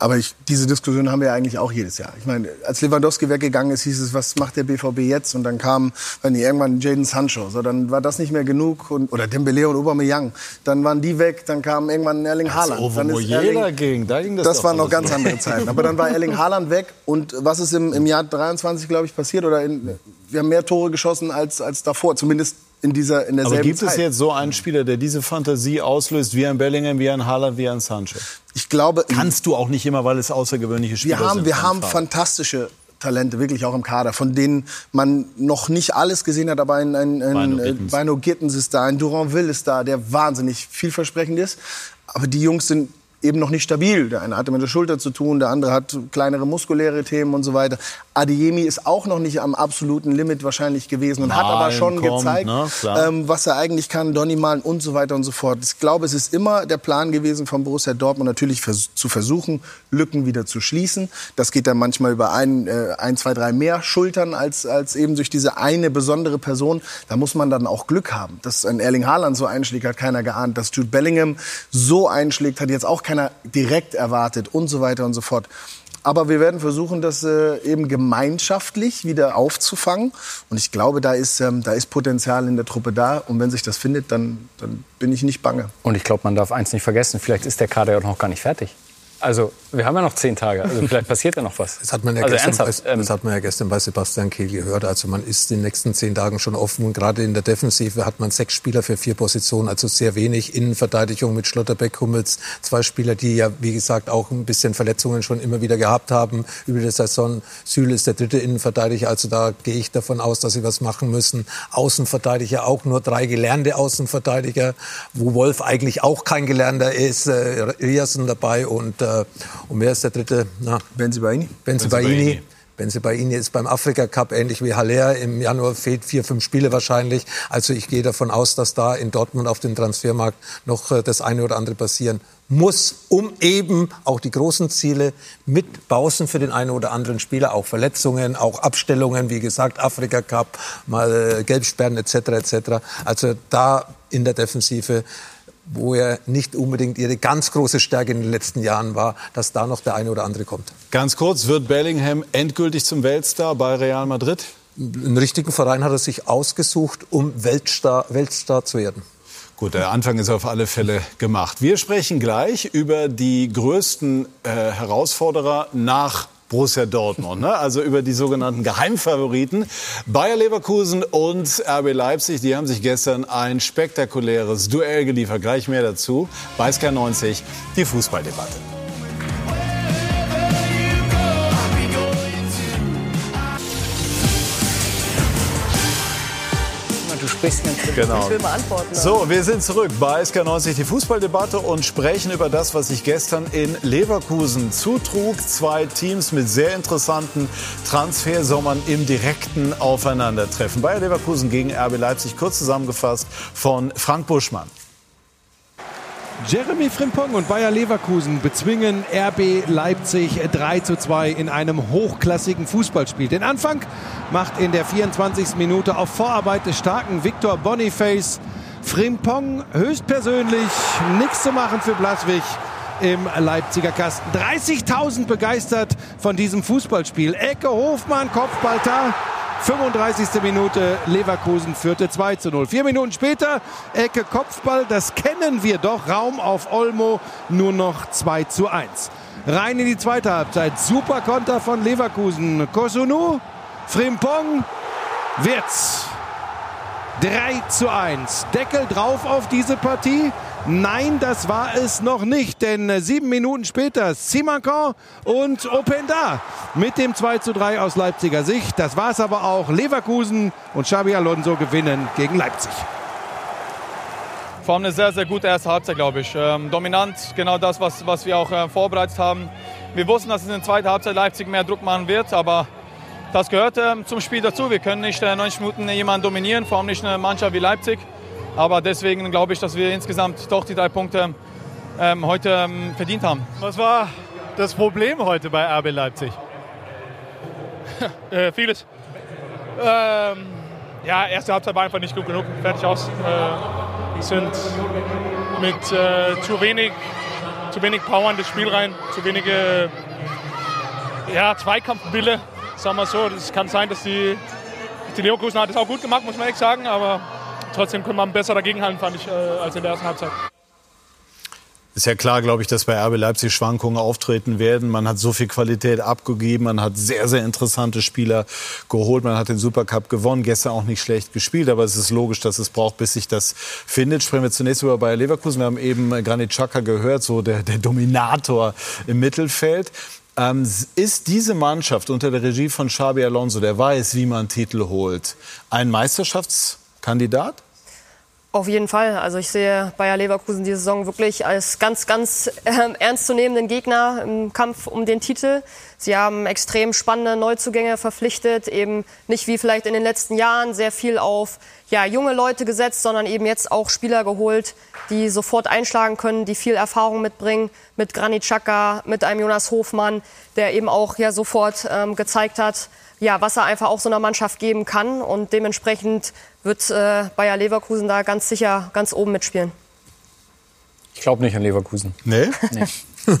Speaker 3: Aber ich, diese Diskussion haben wir ja eigentlich auch jedes Jahr. Ich meine, als Lewandowski weggegangen ist, hieß es, was macht der BVB jetzt? Und dann kam die, irgendwann Jaden Sancho. So, dann war das nicht mehr genug. Und, oder Dembele und Aubameyang. Dann waren die weg. Dann kam irgendwann Erling Haaland.
Speaker 1: Als
Speaker 3: dann
Speaker 1: ist Erling, ging, da ging das
Speaker 3: das waren noch ganz andere Zeiten. Aber dann war Erling Haaland weg. Und was ist im, im Jahr 23, glaube ich, passiert? Oder in, wir haben mehr Tore geschossen als, als davor. Zumindest in dieser in derselben
Speaker 1: Aber gibt
Speaker 3: Zeit.
Speaker 1: es jetzt so einen Spieler, der diese Fantasie auslöst, wie ein Bellingham, wie ein Haaland, wie ein Sancho?
Speaker 3: Ich glaube,
Speaker 1: Kannst du auch nicht immer, weil es außergewöhnliche Spieler
Speaker 3: wir haben,
Speaker 1: sind.
Speaker 3: wir haben
Speaker 1: Farbe.
Speaker 3: fantastische Talente, wirklich auch im Kader, von denen man noch nicht alles gesehen hat, aber ein, ein, ein
Speaker 1: Bino
Speaker 3: äh. Bino Gittens ist da, ein Duranville ist da, der wahnsinnig vielversprechend ist. Aber die Jungs sind eben noch nicht stabil. Der eine hatte mit der Schulter zu tun, der andere hat kleinere muskuläre Themen und so weiter. Adeyemi ist auch noch nicht am absoluten Limit wahrscheinlich gewesen und hat aber schon
Speaker 1: kommt,
Speaker 3: gezeigt,
Speaker 1: ne?
Speaker 3: Ähm, was er eigentlich kann, Donny Malen und so weiter und so fort. Ich glaube, es ist immer der Plan gewesen von Borussia Dortmund natürlich vers zu versuchen, Lücken wieder zu schließen. Das geht dann manchmal über ein, äh, ein, zwei, drei mehr Schultern als, als eben durch diese eine besondere Person. Da muss man dann auch Glück haben. Dass ein Erling Haaland so einschlägt, hat keiner geahnt. Dass Jude Bellingham so einschlägt, hat jetzt auch keiner direkt erwartet und so weiter und so fort. Aber wir werden versuchen, das äh, eben gemeinschaftlich wieder aufzufangen. Und ich glaube, da ist, ähm, da ist Potenzial in der Truppe da. Und wenn sich das findet, dann, dann bin ich nicht bange.
Speaker 4: Und ich glaube, man darf eins nicht vergessen, vielleicht ist der Kader ja noch gar nicht fertig. Also, wir haben ja noch zehn Tage. Also, vielleicht passiert ja noch was.
Speaker 5: Das hat man ja,
Speaker 4: also,
Speaker 5: gestern, bei, das hat man ja gestern bei Sebastian Kehl gehört. Also man ist in den nächsten zehn Tagen schon offen. Und gerade in der Defensive hat man sechs Spieler für vier Positionen, also sehr wenig. Innenverteidigung mit Schlotterbeck, Hummels, zwei Spieler, die ja, wie gesagt, auch ein bisschen Verletzungen schon immer wieder gehabt haben über die Saison. Süle ist der dritte Innenverteidiger, also da gehe ich davon aus, dass sie was machen müssen. Außenverteidiger auch nur drei gelernte Außenverteidiger, wo Wolf eigentlich auch kein Gelernter ist. Äh, Riasen dabei und, äh, und wer ist der dritte? Na,
Speaker 3: Benzibaini?
Speaker 5: Benzibaini. Benzibaini ist beim Afrika Cup ähnlich wie Haller. Im Januar fehlt vier, fünf Spiele wahrscheinlich. Also ich gehe davon aus, dass da in Dortmund auf dem Transfermarkt noch äh, das eine oder andere passieren muss, um eben auch die großen Ziele mit Bausen für den einen oder anderen Spieler, auch Verletzungen, auch Abstellungen, wie gesagt, Afrika Cup, mal äh, Gelbsperren etc. etc. Also da in der Defensive wo er nicht unbedingt ihre ganz große Stärke in den letzten Jahren war, dass da noch der eine oder andere kommt.
Speaker 1: Ganz kurz, wird Bellingham endgültig zum Weltstar bei Real Madrid?
Speaker 5: Einen richtigen Verein hat er sich ausgesucht, um Weltstar, Weltstar zu werden.
Speaker 1: Gut, der Anfang ist auf alle Fälle gemacht. Wir sprechen gleich über die größten äh, Herausforderer nach Borussia Dortmund, ne? also über die sogenannten Geheimfavoriten. Bayer Leverkusen und RB Leipzig, die haben sich gestern ein spektakuläres Duell geliefert. Gleich mehr dazu Sky 90, die Fußballdebatte.
Speaker 4: Sprichst ganz
Speaker 1: Genau.
Speaker 2: Ich will mal antworten.
Speaker 1: So, wir sind zurück bei SK90, die Fußballdebatte und sprechen über das, was sich gestern in Leverkusen zutrug. Zwei Teams mit sehr interessanten Transfersommern im direkten Aufeinandertreffen. Bayer Leverkusen gegen RB Leipzig, kurz zusammengefasst von Frank Buschmann.
Speaker 10: Jeremy Frimpong und Bayer Leverkusen bezwingen RB Leipzig 3 zu 2 in einem hochklassigen Fußballspiel. Den Anfang macht in der 24. Minute auf Vorarbeit des starken Viktor Boniface Frimpong höchstpersönlich nichts zu machen für Blaswig im Leipziger Kasten. 30.000 begeistert von diesem Fußballspiel. Ecke Hofmann, Kopfballtar. 35. Minute, Leverkusen führte 2 zu 0. Vier Minuten später, Ecke Kopfball, das kennen wir doch. Raum auf Olmo, nur noch 2 zu 1. Rein in die zweite Halbzeit. Super Konter von Leverkusen. Kosunu, Frimpong, Wirtz. 3 zu 1. Deckel drauf auf diese Partie. Nein, das war es noch nicht, denn äh, sieben Minuten später Simakan und Openda mit dem 2 zu 3 aus Leipziger Sicht. Das war es aber auch. Leverkusen und Xabi Alonso gewinnen gegen Leipzig.
Speaker 12: Vor allem eine sehr, sehr gute erste Halbzeit, glaube ich. Ähm, dominant, genau das, was, was wir auch äh, vorbereitet haben. Wir wussten, dass es in der zweiten Halbzeit Leipzig mehr Druck machen wird, aber das gehört ähm, zum Spiel dazu. Wir können nicht äh, 90 Minuten jemanden dominieren, vor allem nicht eine Mannschaft wie Leipzig. Aber deswegen glaube ich, dass wir insgesamt doch die drei Punkte ähm, heute ähm, verdient haben.
Speaker 13: Es war das Problem heute bei RB Leipzig?
Speaker 12: äh, vieles. Ähm, ja, erste Halbzeit war einfach nicht gut genug. Fertig aus. Äh, sind mit äh, zu wenig, zu wenig Power in das Spiel rein, zu wenige ja, Zweikampfwille, sagen wir so. Es kann sein, dass die, die Leverkusen hat es auch gut gemacht, muss man echt sagen, aber trotzdem können wir besser dagegenhalten, fand ich, äh, als in der ersten Halbzeit.
Speaker 1: Ist ja klar, glaube ich, dass bei RB Leipzig Schwankungen auftreten werden. Man hat so viel Qualität abgegeben, man hat sehr, sehr interessante Spieler geholt, man hat den Supercup gewonnen, gestern auch nicht schlecht gespielt, aber es ist logisch, dass es braucht, bis sich das findet. Sprechen wir zunächst über Bayer Leverkusen. Wir haben eben Granit Xhaka gehört, so der, der Dominator im Mittelfeld. Ähm, ist diese Mannschaft unter der Regie von Xabi Alonso, der weiß, wie man Titel holt, ein Meisterschaftskandidat?
Speaker 2: Auf jeden Fall. Also ich sehe Bayer Leverkusen diese Saison wirklich als ganz, ganz äh, ernstzunehmenden Gegner im Kampf um den Titel. Sie haben extrem spannende Neuzugänge verpflichtet, eben nicht wie vielleicht in den letzten Jahren sehr viel auf ja, junge Leute gesetzt, sondern eben jetzt auch Spieler geholt, die sofort einschlagen können, die viel Erfahrung mitbringen, mit Granit Xhaka, mit einem Jonas Hofmann, der eben auch ja sofort ähm, gezeigt hat, ja, was er einfach auch so einer Mannschaft geben kann. Und dementsprechend wird äh, Bayer Leverkusen da ganz sicher ganz oben mitspielen.
Speaker 4: Ich glaube nicht an Leverkusen.
Speaker 1: Nee?
Speaker 4: nee.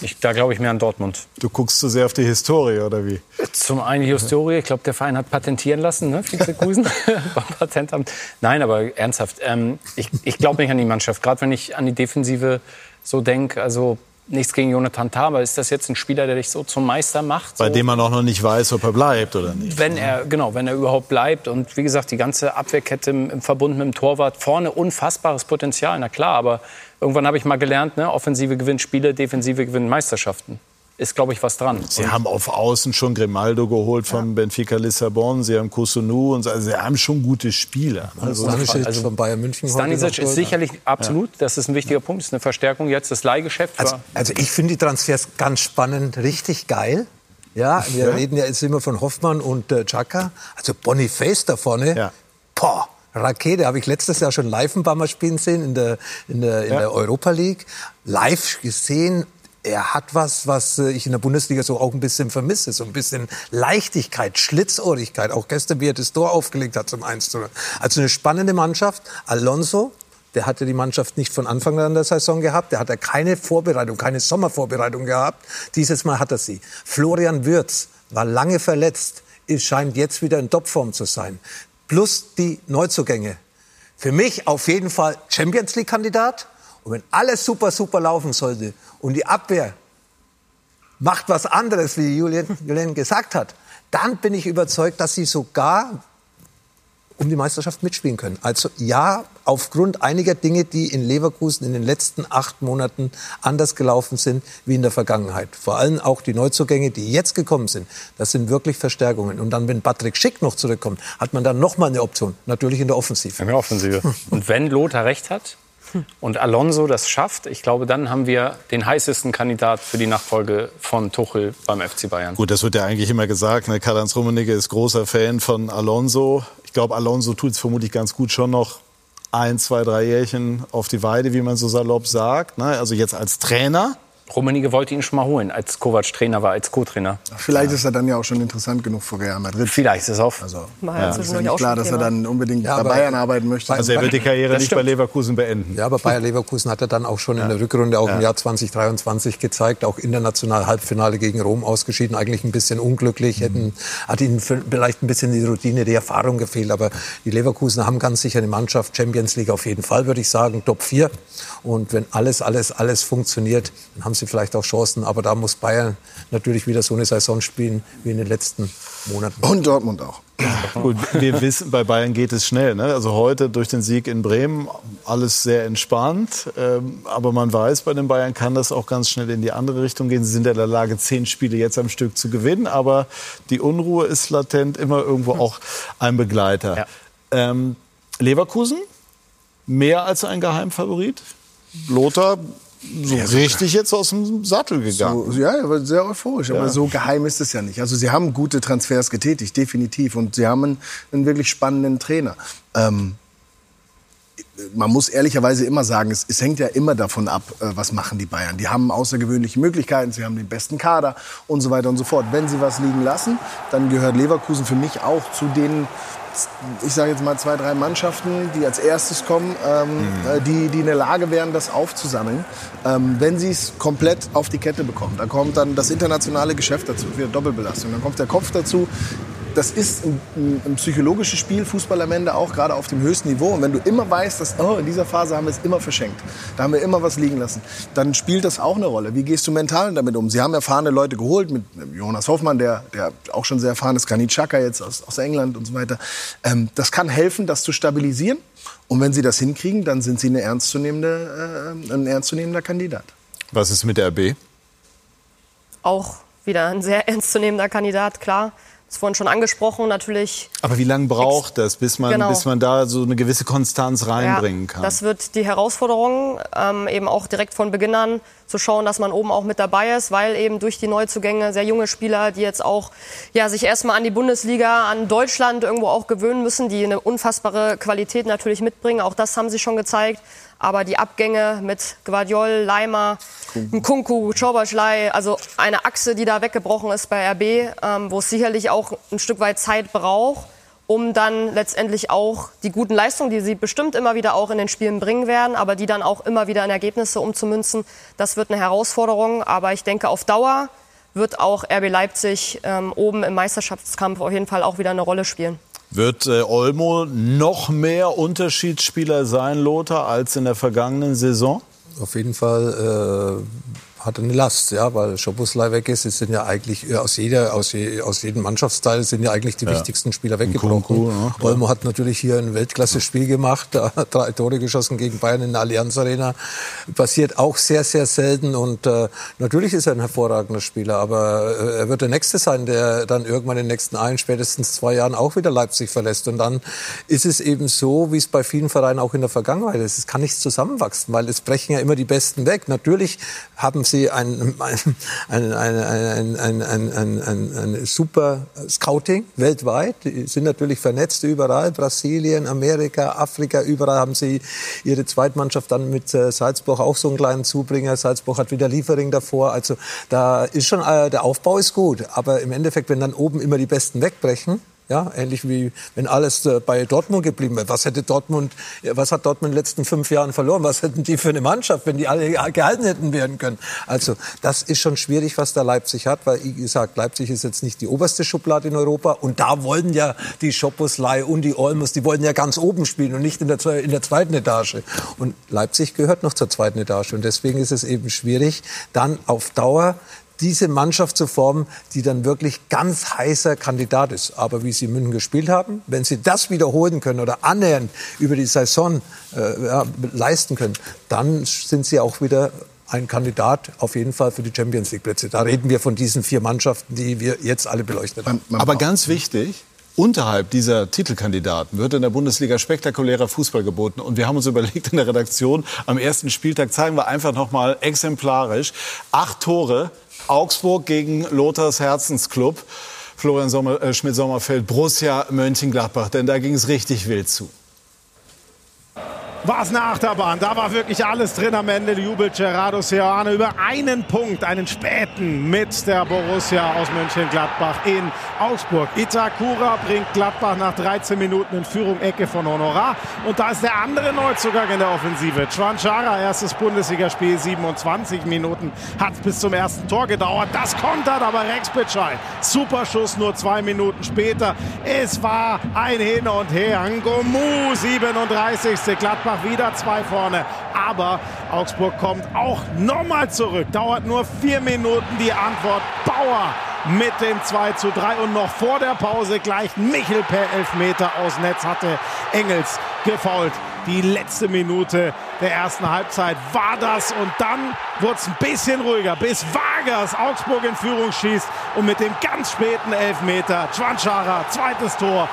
Speaker 4: ich, da glaube ich mehr an Dortmund.
Speaker 1: Du guckst zu sehr auf die Historie, oder wie?
Speaker 4: Zum einen die Historie. Ich glaube, der Verein hat patentieren lassen, ne? Vizekusen beim Patentamt. Nein, aber ernsthaft. Ähm, ich ich glaube nicht an die Mannschaft. Gerade wenn ich an die Defensive so denke. Also nichts gegen Jonathan Tah, aber ist das jetzt ein Spieler, der dich so zum Meister macht?
Speaker 1: Bei
Speaker 4: so?
Speaker 1: dem man auch noch nicht weiß, ob er bleibt oder nicht.
Speaker 4: Wenn er, genau, wenn er überhaupt bleibt. Und wie gesagt, die ganze Abwehrkette im, im Verbund mit dem Torwart, vorne unfassbares Potenzial, na klar, aber irgendwann habe ich mal gelernt, ne, Offensive gewinnt Spiele, Defensive gewinnt Meisterschaften ist, glaube ich, was dran.
Speaker 1: Sie und haben auf Außen schon Grimaldo geholt von ja. Benfica Lissabon, Sie haben Kusunu und also Sie haben schon gute Spieler.
Speaker 5: Also, Stanisic also von Bayern München.
Speaker 4: Stanisic ist sicherlich absolut, ja. das ist ein wichtiger Punkt, das ist eine Verstärkung jetzt, das Leihgeschäft.
Speaker 5: Also, also ich finde die Transfers ganz spannend, richtig geil. Ja, wir ja. reden ja jetzt immer von Hoffmann und äh, Chaka. Also Boniface da vorne, ja. boah, Rakete habe ich letztes Jahr schon live ein paar Mal spielen sehen in der, in der, in ja. der Europa League. Live gesehen, er hat was, was äh, ich in der Bundesliga so auch ein bisschen vermisse. So ein bisschen Leichtigkeit, Schlitzohrigkeit. Auch gestern, wie er das Tor aufgelegt hat zum 1 zu 0. Also eine spannende Mannschaft. Alonso, der hatte die Mannschaft nicht von Anfang an der Saison gehabt. Der hatte keine Vorbereitung, keine Sommervorbereitung gehabt. Dieses Mal hat er sie. Florian Würz war lange verletzt. Scheint jetzt wieder in Topform zu sein. Plus die Neuzugänge. Für mich auf jeden Fall Champions League-Kandidat. Und wenn alles super, super laufen sollte und die Abwehr macht was anderes, wie Julian, Julian gesagt hat, dann bin ich überzeugt, dass sie sogar um die Meisterschaft mitspielen können. Also ja, aufgrund einiger Dinge, die in Leverkusen in den letzten acht Monaten anders gelaufen sind wie in der Vergangenheit. Vor allem auch die Neuzugänge, die jetzt gekommen sind. Das sind wirklich Verstärkungen. Und dann, wenn Patrick Schick noch zurückkommt, hat man dann noch mal eine Option. Natürlich in der Offensive.
Speaker 4: In der Offensive. Und wenn Lothar recht hat, und Alonso das schafft, ich glaube, dann haben wir den heißesten Kandidat für die Nachfolge von Tuchel beim FC Bayern.
Speaker 1: Gut, das wird ja eigentlich immer gesagt. Ne? Karl-Heinz Rummenigge ist großer Fan von Alonso. Ich glaube, Alonso tut es vermutlich ganz gut schon noch ein, zwei, drei Jährchen auf die Weide, wie man so salopp sagt. Ne? Also jetzt als Trainer.
Speaker 4: Rummenigge wollte ihn schon mal holen, als Kovac Trainer war, als Co-Trainer.
Speaker 3: Vielleicht ist er dann ja auch schon interessant genug für Real Madrid.
Speaker 4: Vielleicht ist es auch.
Speaker 3: Also, ja, ist ja nicht klar, dass er dann unbedingt ja, bei Bayern arbeiten möchte.
Speaker 1: Also er wird die Karriere nicht bei Leverkusen beenden.
Speaker 5: Ja, aber Bayer Leverkusen hat er dann auch schon in der Rückrunde, auch im Jahr 2023 gezeigt, auch international Halbfinale gegen Rom ausgeschieden, eigentlich ein bisschen unglücklich, hätten, hat ihnen vielleicht ein bisschen die Routine, die Erfahrung gefehlt, aber die Leverkusen haben ganz sicher eine Mannschaft, Champions League auf jeden Fall, würde ich sagen, Top 4 und wenn alles, alles, alles funktioniert, dann haben sie vielleicht auch Chancen. Aber da muss Bayern natürlich wieder so eine Saison spielen wie in den letzten Monaten.
Speaker 3: Und Dortmund auch.
Speaker 1: Gut, wir wissen, bei Bayern geht es schnell. Ne? Also heute durch den Sieg in Bremen alles sehr entspannt. Ähm, aber man weiß, bei den Bayern kann das auch ganz schnell in die andere Richtung gehen. Sie sind in der Lage, zehn Spiele jetzt am Stück zu gewinnen. Aber die Unruhe ist latent immer irgendwo auch ein Begleiter. Ja. Ähm, Leverkusen, mehr als ein Geheimfavorit? Lothar so ja, richtig jetzt aus dem Sattel gegangen.
Speaker 3: So, ja, er war sehr euphorisch. Ja. Aber so geheim ist es ja nicht. Also sie haben gute Transfers getätigt, definitiv. Und sie haben einen, einen wirklich spannenden Trainer. Ähm, man muss ehrlicherweise immer sagen, es, es, hängt ja immer davon ab, äh, was machen die Bayern. Die haben außergewöhnliche Möglichkeiten, sie haben den besten Kader und so weiter und so fort. Wenn sie was liegen lassen, dann gehört Leverkusen für mich auch zu den ich sage jetzt mal zwei, drei Mannschaften, die als erstes kommen, ähm, mhm. die, die in der Lage wären, das aufzusammeln, ähm, wenn sie es komplett auf die Kette bekommen. Da kommt dann das internationale Geschäft dazu, wieder Doppelbelastung. Dann kommt der Kopf dazu das ist ein, ein, ein, psychologisches Spiel, Fußball am Ende auch, gerade auf dem höchsten Niveau. Und wenn du immer weißt, dass oh, in dieser Phase haben wir es immer verschenkt, da haben wir immer was liegen lassen, dann spielt das auch eine Rolle. Wie gehst du mental damit um? Sie haben erfahrene Leute geholt, mit Jonas Hoffmann, der, der auch schon sehr erfahren ist, Granit Xhaka jetzt aus, aus England und so weiter. Ähm, das kann helfen, das zu stabilisieren. Und wenn sie das hinkriegen, dann sind sie eine ernstzunehmende, äh, ein ernstzunehmender Kandidat.
Speaker 1: Was ist mit der RB?
Speaker 2: Auch wieder ein sehr ernstzunehmender Kandidat, klar das vorhin schon angesprochen, natürlich.
Speaker 1: Aber wie lange braucht das, bis man, genau. bis man da so eine gewisse Konstanz reinbringen ja, kann?
Speaker 2: Das wird die Herausforderung, ähm, eben auch direkt von Beginn an zu schauen, dass man oben auch mit dabei ist, weil eben durch die Neuzugänge sehr junge Spieler, die jetzt auch ja, sich erstmal an die Bundesliga, an Deutschland irgendwo auch gewöhnen müssen, die eine unfassbare Qualität natürlich mitbringen. Auch das haben sie schon gezeigt. Aber die Abgänge mit Guardiol, Leimer, Kunku, Czoboschlei, also eine Achse, die da weggebrochen ist bei RB, ähm, wo es sicherlich auch ein Stück weit Zeit braucht, um dann letztendlich auch die guten Leistungen, die sie bestimmt immer wieder auch in den Spielen bringen werden, aber die dann auch immer wieder in Ergebnisse umzumünzen, das wird eine Herausforderung. Aber ich denke, auf Dauer wird auch RB Leipzig ähm, oben im Meisterschaftskampf auf jeden Fall auch wieder eine Rolle spielen.
Speaker 1: Wird äh, Olmo noch mehr Unterschiedsspieler sein, Lothar, als in der vergangenen Saison?
Speaker 5: Auf jeden Fall äh, hat eine Last, ja, weil Schoboslai weg ist. Es sind ja eigentlich aus jeder, aus, je, aus jedem Mannschaftsteil sind ja eigentlich die ja. wichtigsten Spieler weggebrochen. Kunku, ja, Olmo hat natürlich hier ein Weltklasse-Spiel gemacht, drei Tore geschossen gegen Bayern in der Allianz Arena. Passiert auch sehr, sehr selten und äh, natürlich ist er ein hervorragender Spieler, aber äh, er wird der Nächste sein, der dann irgendwann in den nächsten ein, spätestens zwei Jahren auch wieder Leipzig verlässt. Und dann ist es eben so, wie es bei vielen Vereinen auch in der Vergangenheit ist. Es kann nicht zusammenwachsen, weil es brechen ja immer die Besten weg. Natürlich haben sie sie ein, ein, ein, ein, super Scouting weltweit. Die sind natürlich vernetzt überall. Brasilien, Amerika, Afrika, überall haben sie ihre Zweitmannschaft dann mit äh, Salzburg auch so einen kleinen Zubringer. Salzburg hat wieder Liefering davor. Also da ist schon, äh, der Aufbau ist gut. Aber im Endeffekt, wenn dann oben immer die Besten wegbrechen, ja, ähnlich wie wenn alles äh, bei Dortmund geblieben wäre. Was hätte Dortmund, was hat Dortmund in den letzten fünf Jahren verloren? Was hätten die für eine Mannschaft, wenn die alle gehalten hätten werden können? Also das ist schon schwierig, was da Leipzig hat, weil wie gesagt, Leipzig ist jetzt nicht die oberste Schublade in Europa und da wollen ja die Schoposlei und die Olmos, die wollen ja ganz oben spielen und nicht in der, in der zweiten Etage. Und Leipzig gehört noch zur zweiten Etage und deswegen ist es eben schwierig, dann auf Dauer diese Mannschaft zu formen, die dann wirklich ganz heißer Kandidat ist. Aber wie sie in München gespielt haben, wenn sie das wiederholen können oder annähernd über die Saison äh, ja, leisten können, dann sind sie auch wieder ein Kandidat auf jeden Fall für die Champions League Plätze. Da reden wir von diesen vier Mannschaften, die wir jetzt alle beleuchtet haben.
Speaker 1: Aber ganz wichtig, Unterhalb dieser Titelkandidaten wird in der Bundesliga spektakulärer Fußball geboten. Und wir haben uns überlegt in der Redaktion, am ersten Spieltag zeigen wir einfach noch mal exemplarisch acht Tore Augsburg gegen Lothars Herzensclub. Florian Sommer, äh, Schmidt-Sommerfeld, Borussia Mönchengladbach. Denn da ging es richtig wild zu
Speaker 10: war es eine Achterbahn. Da war wirklich alles drin am Ende. Jubelt Gerardo Seoane über einen Punkt, einen späten mit der Borussia aus Mönchengladbach in Augsburg. Itakura bringt Gladbach nach 13 Minuten in Führung, Ecke von Honorar. Und da ist der andere Neuzugang in der Offensive. Chwanchara, erstes Bundesligaspiel, 27 Minuten. Hat bis zum ersten Tor gedauert. Das kontert aber Rex Bitschei. Super Schuss, nur zwei Minuten später. Es war ein Hin und Her. Ngomu, 37. Gladbach Gladbach wieder zwei vorne. Aber Augsburg kommt auch nochmal zurück. Dauert nur vier Minuten die Antwort. Bauer mit dem 2 zu 3 und noch vor der Pause gleich Michel per Elfmeter aus Netz hatte Engels gefault. Die letzte Minute der ersten Halbzeit war das und dann wurde es ein bisschen ruhiger, bis Vargas Augsburg in Führung schießt und mit dem ganz späten Elfmeter Schwanschara, zweites Tor,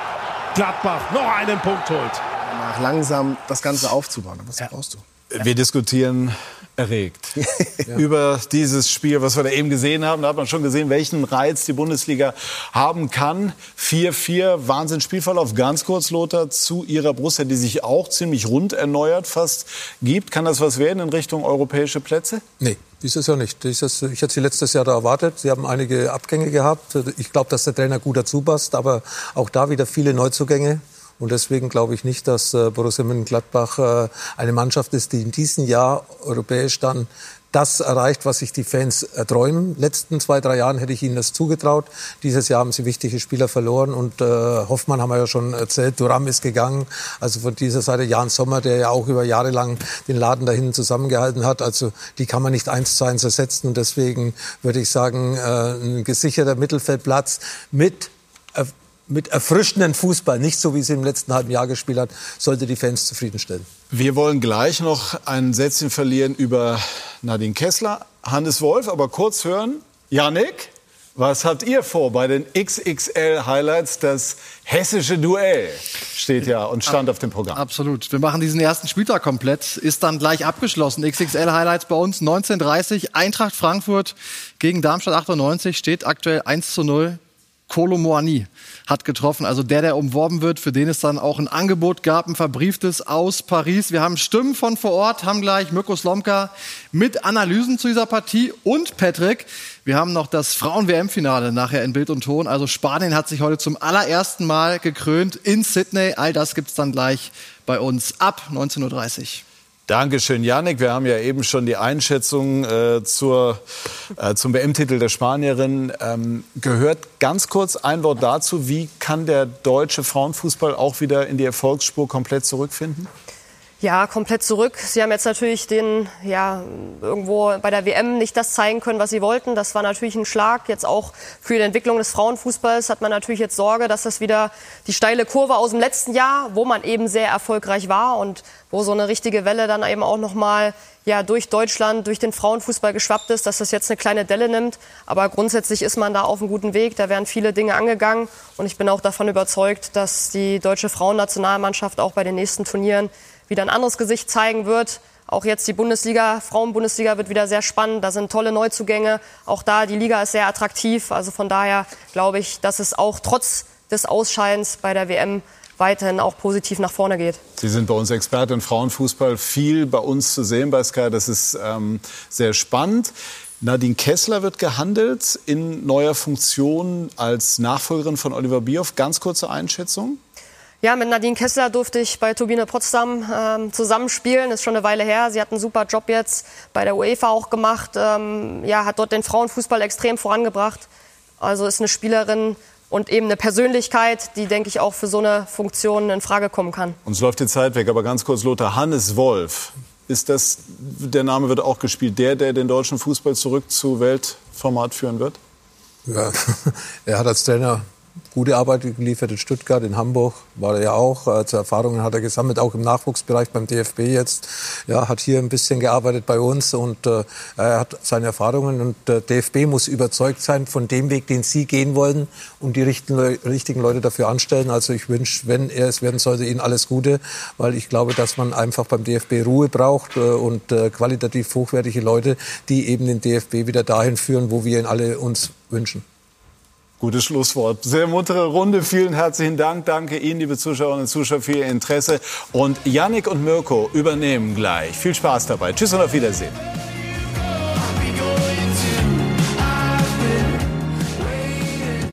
Speaker 10: Gladbach noch einen Punkt holt
Speaker 3: nach, langsam das Ganze aufzubauen. Was ja. brauchst du?
Speaker 1: Wir diskutieren erregt ja. über dieses Spiel, was wir da eben gesehen haben. Da hat man schon gesehen, welchen Reiz die Bundesliga haben kann. 4-4, Wahnsinn Spielverlauf. Ganz kurz, Lothar, zu Ihrer Brust, die sich auch ziemlich rund erneuert fast gibt. Kann das was werden in Richtung europäische Plätze?
Speaker 5: Nee. Dieses Jahr nicht. Dieses, ich hätte sie letztes Jahr da erwartet. Sie haben einige Abgänge gehabt. Ich glaube, dass der Trainer gut dazu passt, aber auch da wieder viele Neuzugänge. Und deswegen glaube ich nicht, dass äh, Borussia Mönchengladbach äh, eine Mannschaft ist, die in diesem Jahr europäisch dann das erreicht, was sich die Fans erträumen. Letzten zwei, drei Jahren hätte ich ihnen das zugetraut. Dieses Jahr haben sie wichtige Spieler verloren und äh, Hoffmann haben wir ja schon erzählt, Duram ist gegangen. Also von dieser Seite Jan Sommer, der ja auch über Jahre lang den Laden dahin zusammengehalten hat. Also die kann man nicht eins zu eins ersetzen und deswegen würde ich sagen, äh, ein gesicherter Mittelfeldplatz mit mit erfrischenden Fußball, nicht so wie sie im letzten halben Jahr gespielt hat, sollte die Fans zufriedenstellen.
Speaker 1: Wir wollen gleich noch ein Sätzchen verlieren über Nadine Kessler, Hannes Wolf, aber kurz hören, Janik, was habt ihr vor bei den XXL Highlights? Das hessische Duell steht ja und stand auf dem Programm.
Speaker 14: Absolut. Wir machen diesen ersten Spieltag komplett. Ist dann gleich abgeschlossen. XXL Highlights bei uns 19:30 Eintracht Frankfurt gegen Darmstadt 98 steht aktuell 1 zu 0. Kolo Moani hat getroffen. Also der, der umworben wird, für den es dann auch ein Angebot gab, ein verbrieftes aus Paris. Wir haben Stimmen von vor Ort, haben gleich Mirko Slomka mit Analysen zu dieser Partie und Patrick. Wir haben noch das Frauen-WM-Finale nachher in Bild und Ton. Also Spanien hat sich heute zum allerersten Mal gekrönt in Sydney. All das gibt's dann gleich bei uns ab 19.30 Uhr.
Speaker 1: Dankeschön, Janik. Wir haben ja eben schon die Einschätzung äh, zur, äh, zum WM-Titel der Spanierin ähm, gehört. Ganz kurz ein Wort dazu. Wie kann der deutsche Frauenfußball auch wieder in die Erfolgsspur komplett zurückfinden?
Speaker 2: Ja, komplett zurück. Sie haben jetzt natürlich den, ja, irgendwo bei der WM nicht das zeigen können, was sie wollten. Das war natürlich ein Schlag. Jetzt auch für die Entwicklung des Frauenfußballs hat man natürlich jetzt Sorge, dass das wieder die steile Kurve aus dem letzten Jahr, wo man eben sehr erfolgreich war und wo so eine richtige Welle dann eben auch nochmal ja, durch Deutschland, durch den Frauenfußball geschwappt ist, dass das jetzt eine kleine Delle nimmt. Aber grundsätzlich ist man da auf einem guten Weg. Da werden viele Dinge angegangen. Und ich bin auch davon überzeugt, dass die deutsche Frauennationalmannschaft auch bei den nächsten Turnieren wieder ein anderes Gesicht zeigen wird. Auch jetzt die Bundesliga, Frauenbundesliga wird wieder sehr spannend. Da sind tolle Neuzugänge. Auch da, die Liga ist sehr attraktiv. Also von daher glaube ich, dass es auch trotz des Ausscheidens bei der WM weiterhin auch positiv nach vorne geht.
Speaker 1: Sie sind bei uns Experte in Frauenfußball. Viel bei uns zu sehen bei Sky. Das ist ähm, sehr spannend. Nadine Kessler wird gehandelt in neuer Funktion als Nachfolgerin von Oliver Bierhoff. Ganz kurze Einschätzung.
Speaker 2: Ja, mit Nadine Kessler durfte ich bei Turbine Potsdam ähm, zusammenspielen. Ist schon eine Weile her. Sie hat einen super Job jetzt bei der UEFA auch gemacht. Ähm, ja, hat dort den Frauenfußball extrem vorangebracht. Also ist eine Spielerin und eben eine Persönlichkeit, die, denke ich, auch für so eine Funktion in Frage kommen kann.
Speaker 1: Uns läuft die Zeit weg, aber ganz kurz, Lothar, Hannes Wolf. Ist das, der Name wird auch gespielt, der, der den deutschen Fußball zurück zu Weltformat führen wird?
Speaker 5: Ja, er hat als Trainer gute Arbeit geliefert in Stuttgart, in Hamburg war er ja auch. Also Erfahrungen hat er gesammelt, auch im Nachwuchsbereich beim DFB jetzt. Ja, hat hier ein bisschen gearbeitet bei uns und äh, er hat seine Erfahrungen. Und der DFB muss überzeugt sein von dem Weg, den Sie gehen wollen und die richtigen, richtigen Leute dafür anstellen. Also ich wünsche, wenn er es werden sollte, Ihnen alles Gute, weil ich glaube, dass man einfach beim DFB Ruhe braucht äh, und äh, qualitativ hochwertige Leute, die eben den DFB wieder dahin führen, wo wir ihn alle uns wünschen.
Speaker 1: Gutes Schlusswort. Sehr muntere Runde. Vielen herzlichen Dank. Danke Ihnen, liebe Zuschauerinnen und Zuschauer, für Ihr Interesse. Und Yannick und Mirko übernehmen gleich. Viel Spaß dabei. Tschüss und auf Wiedersehen.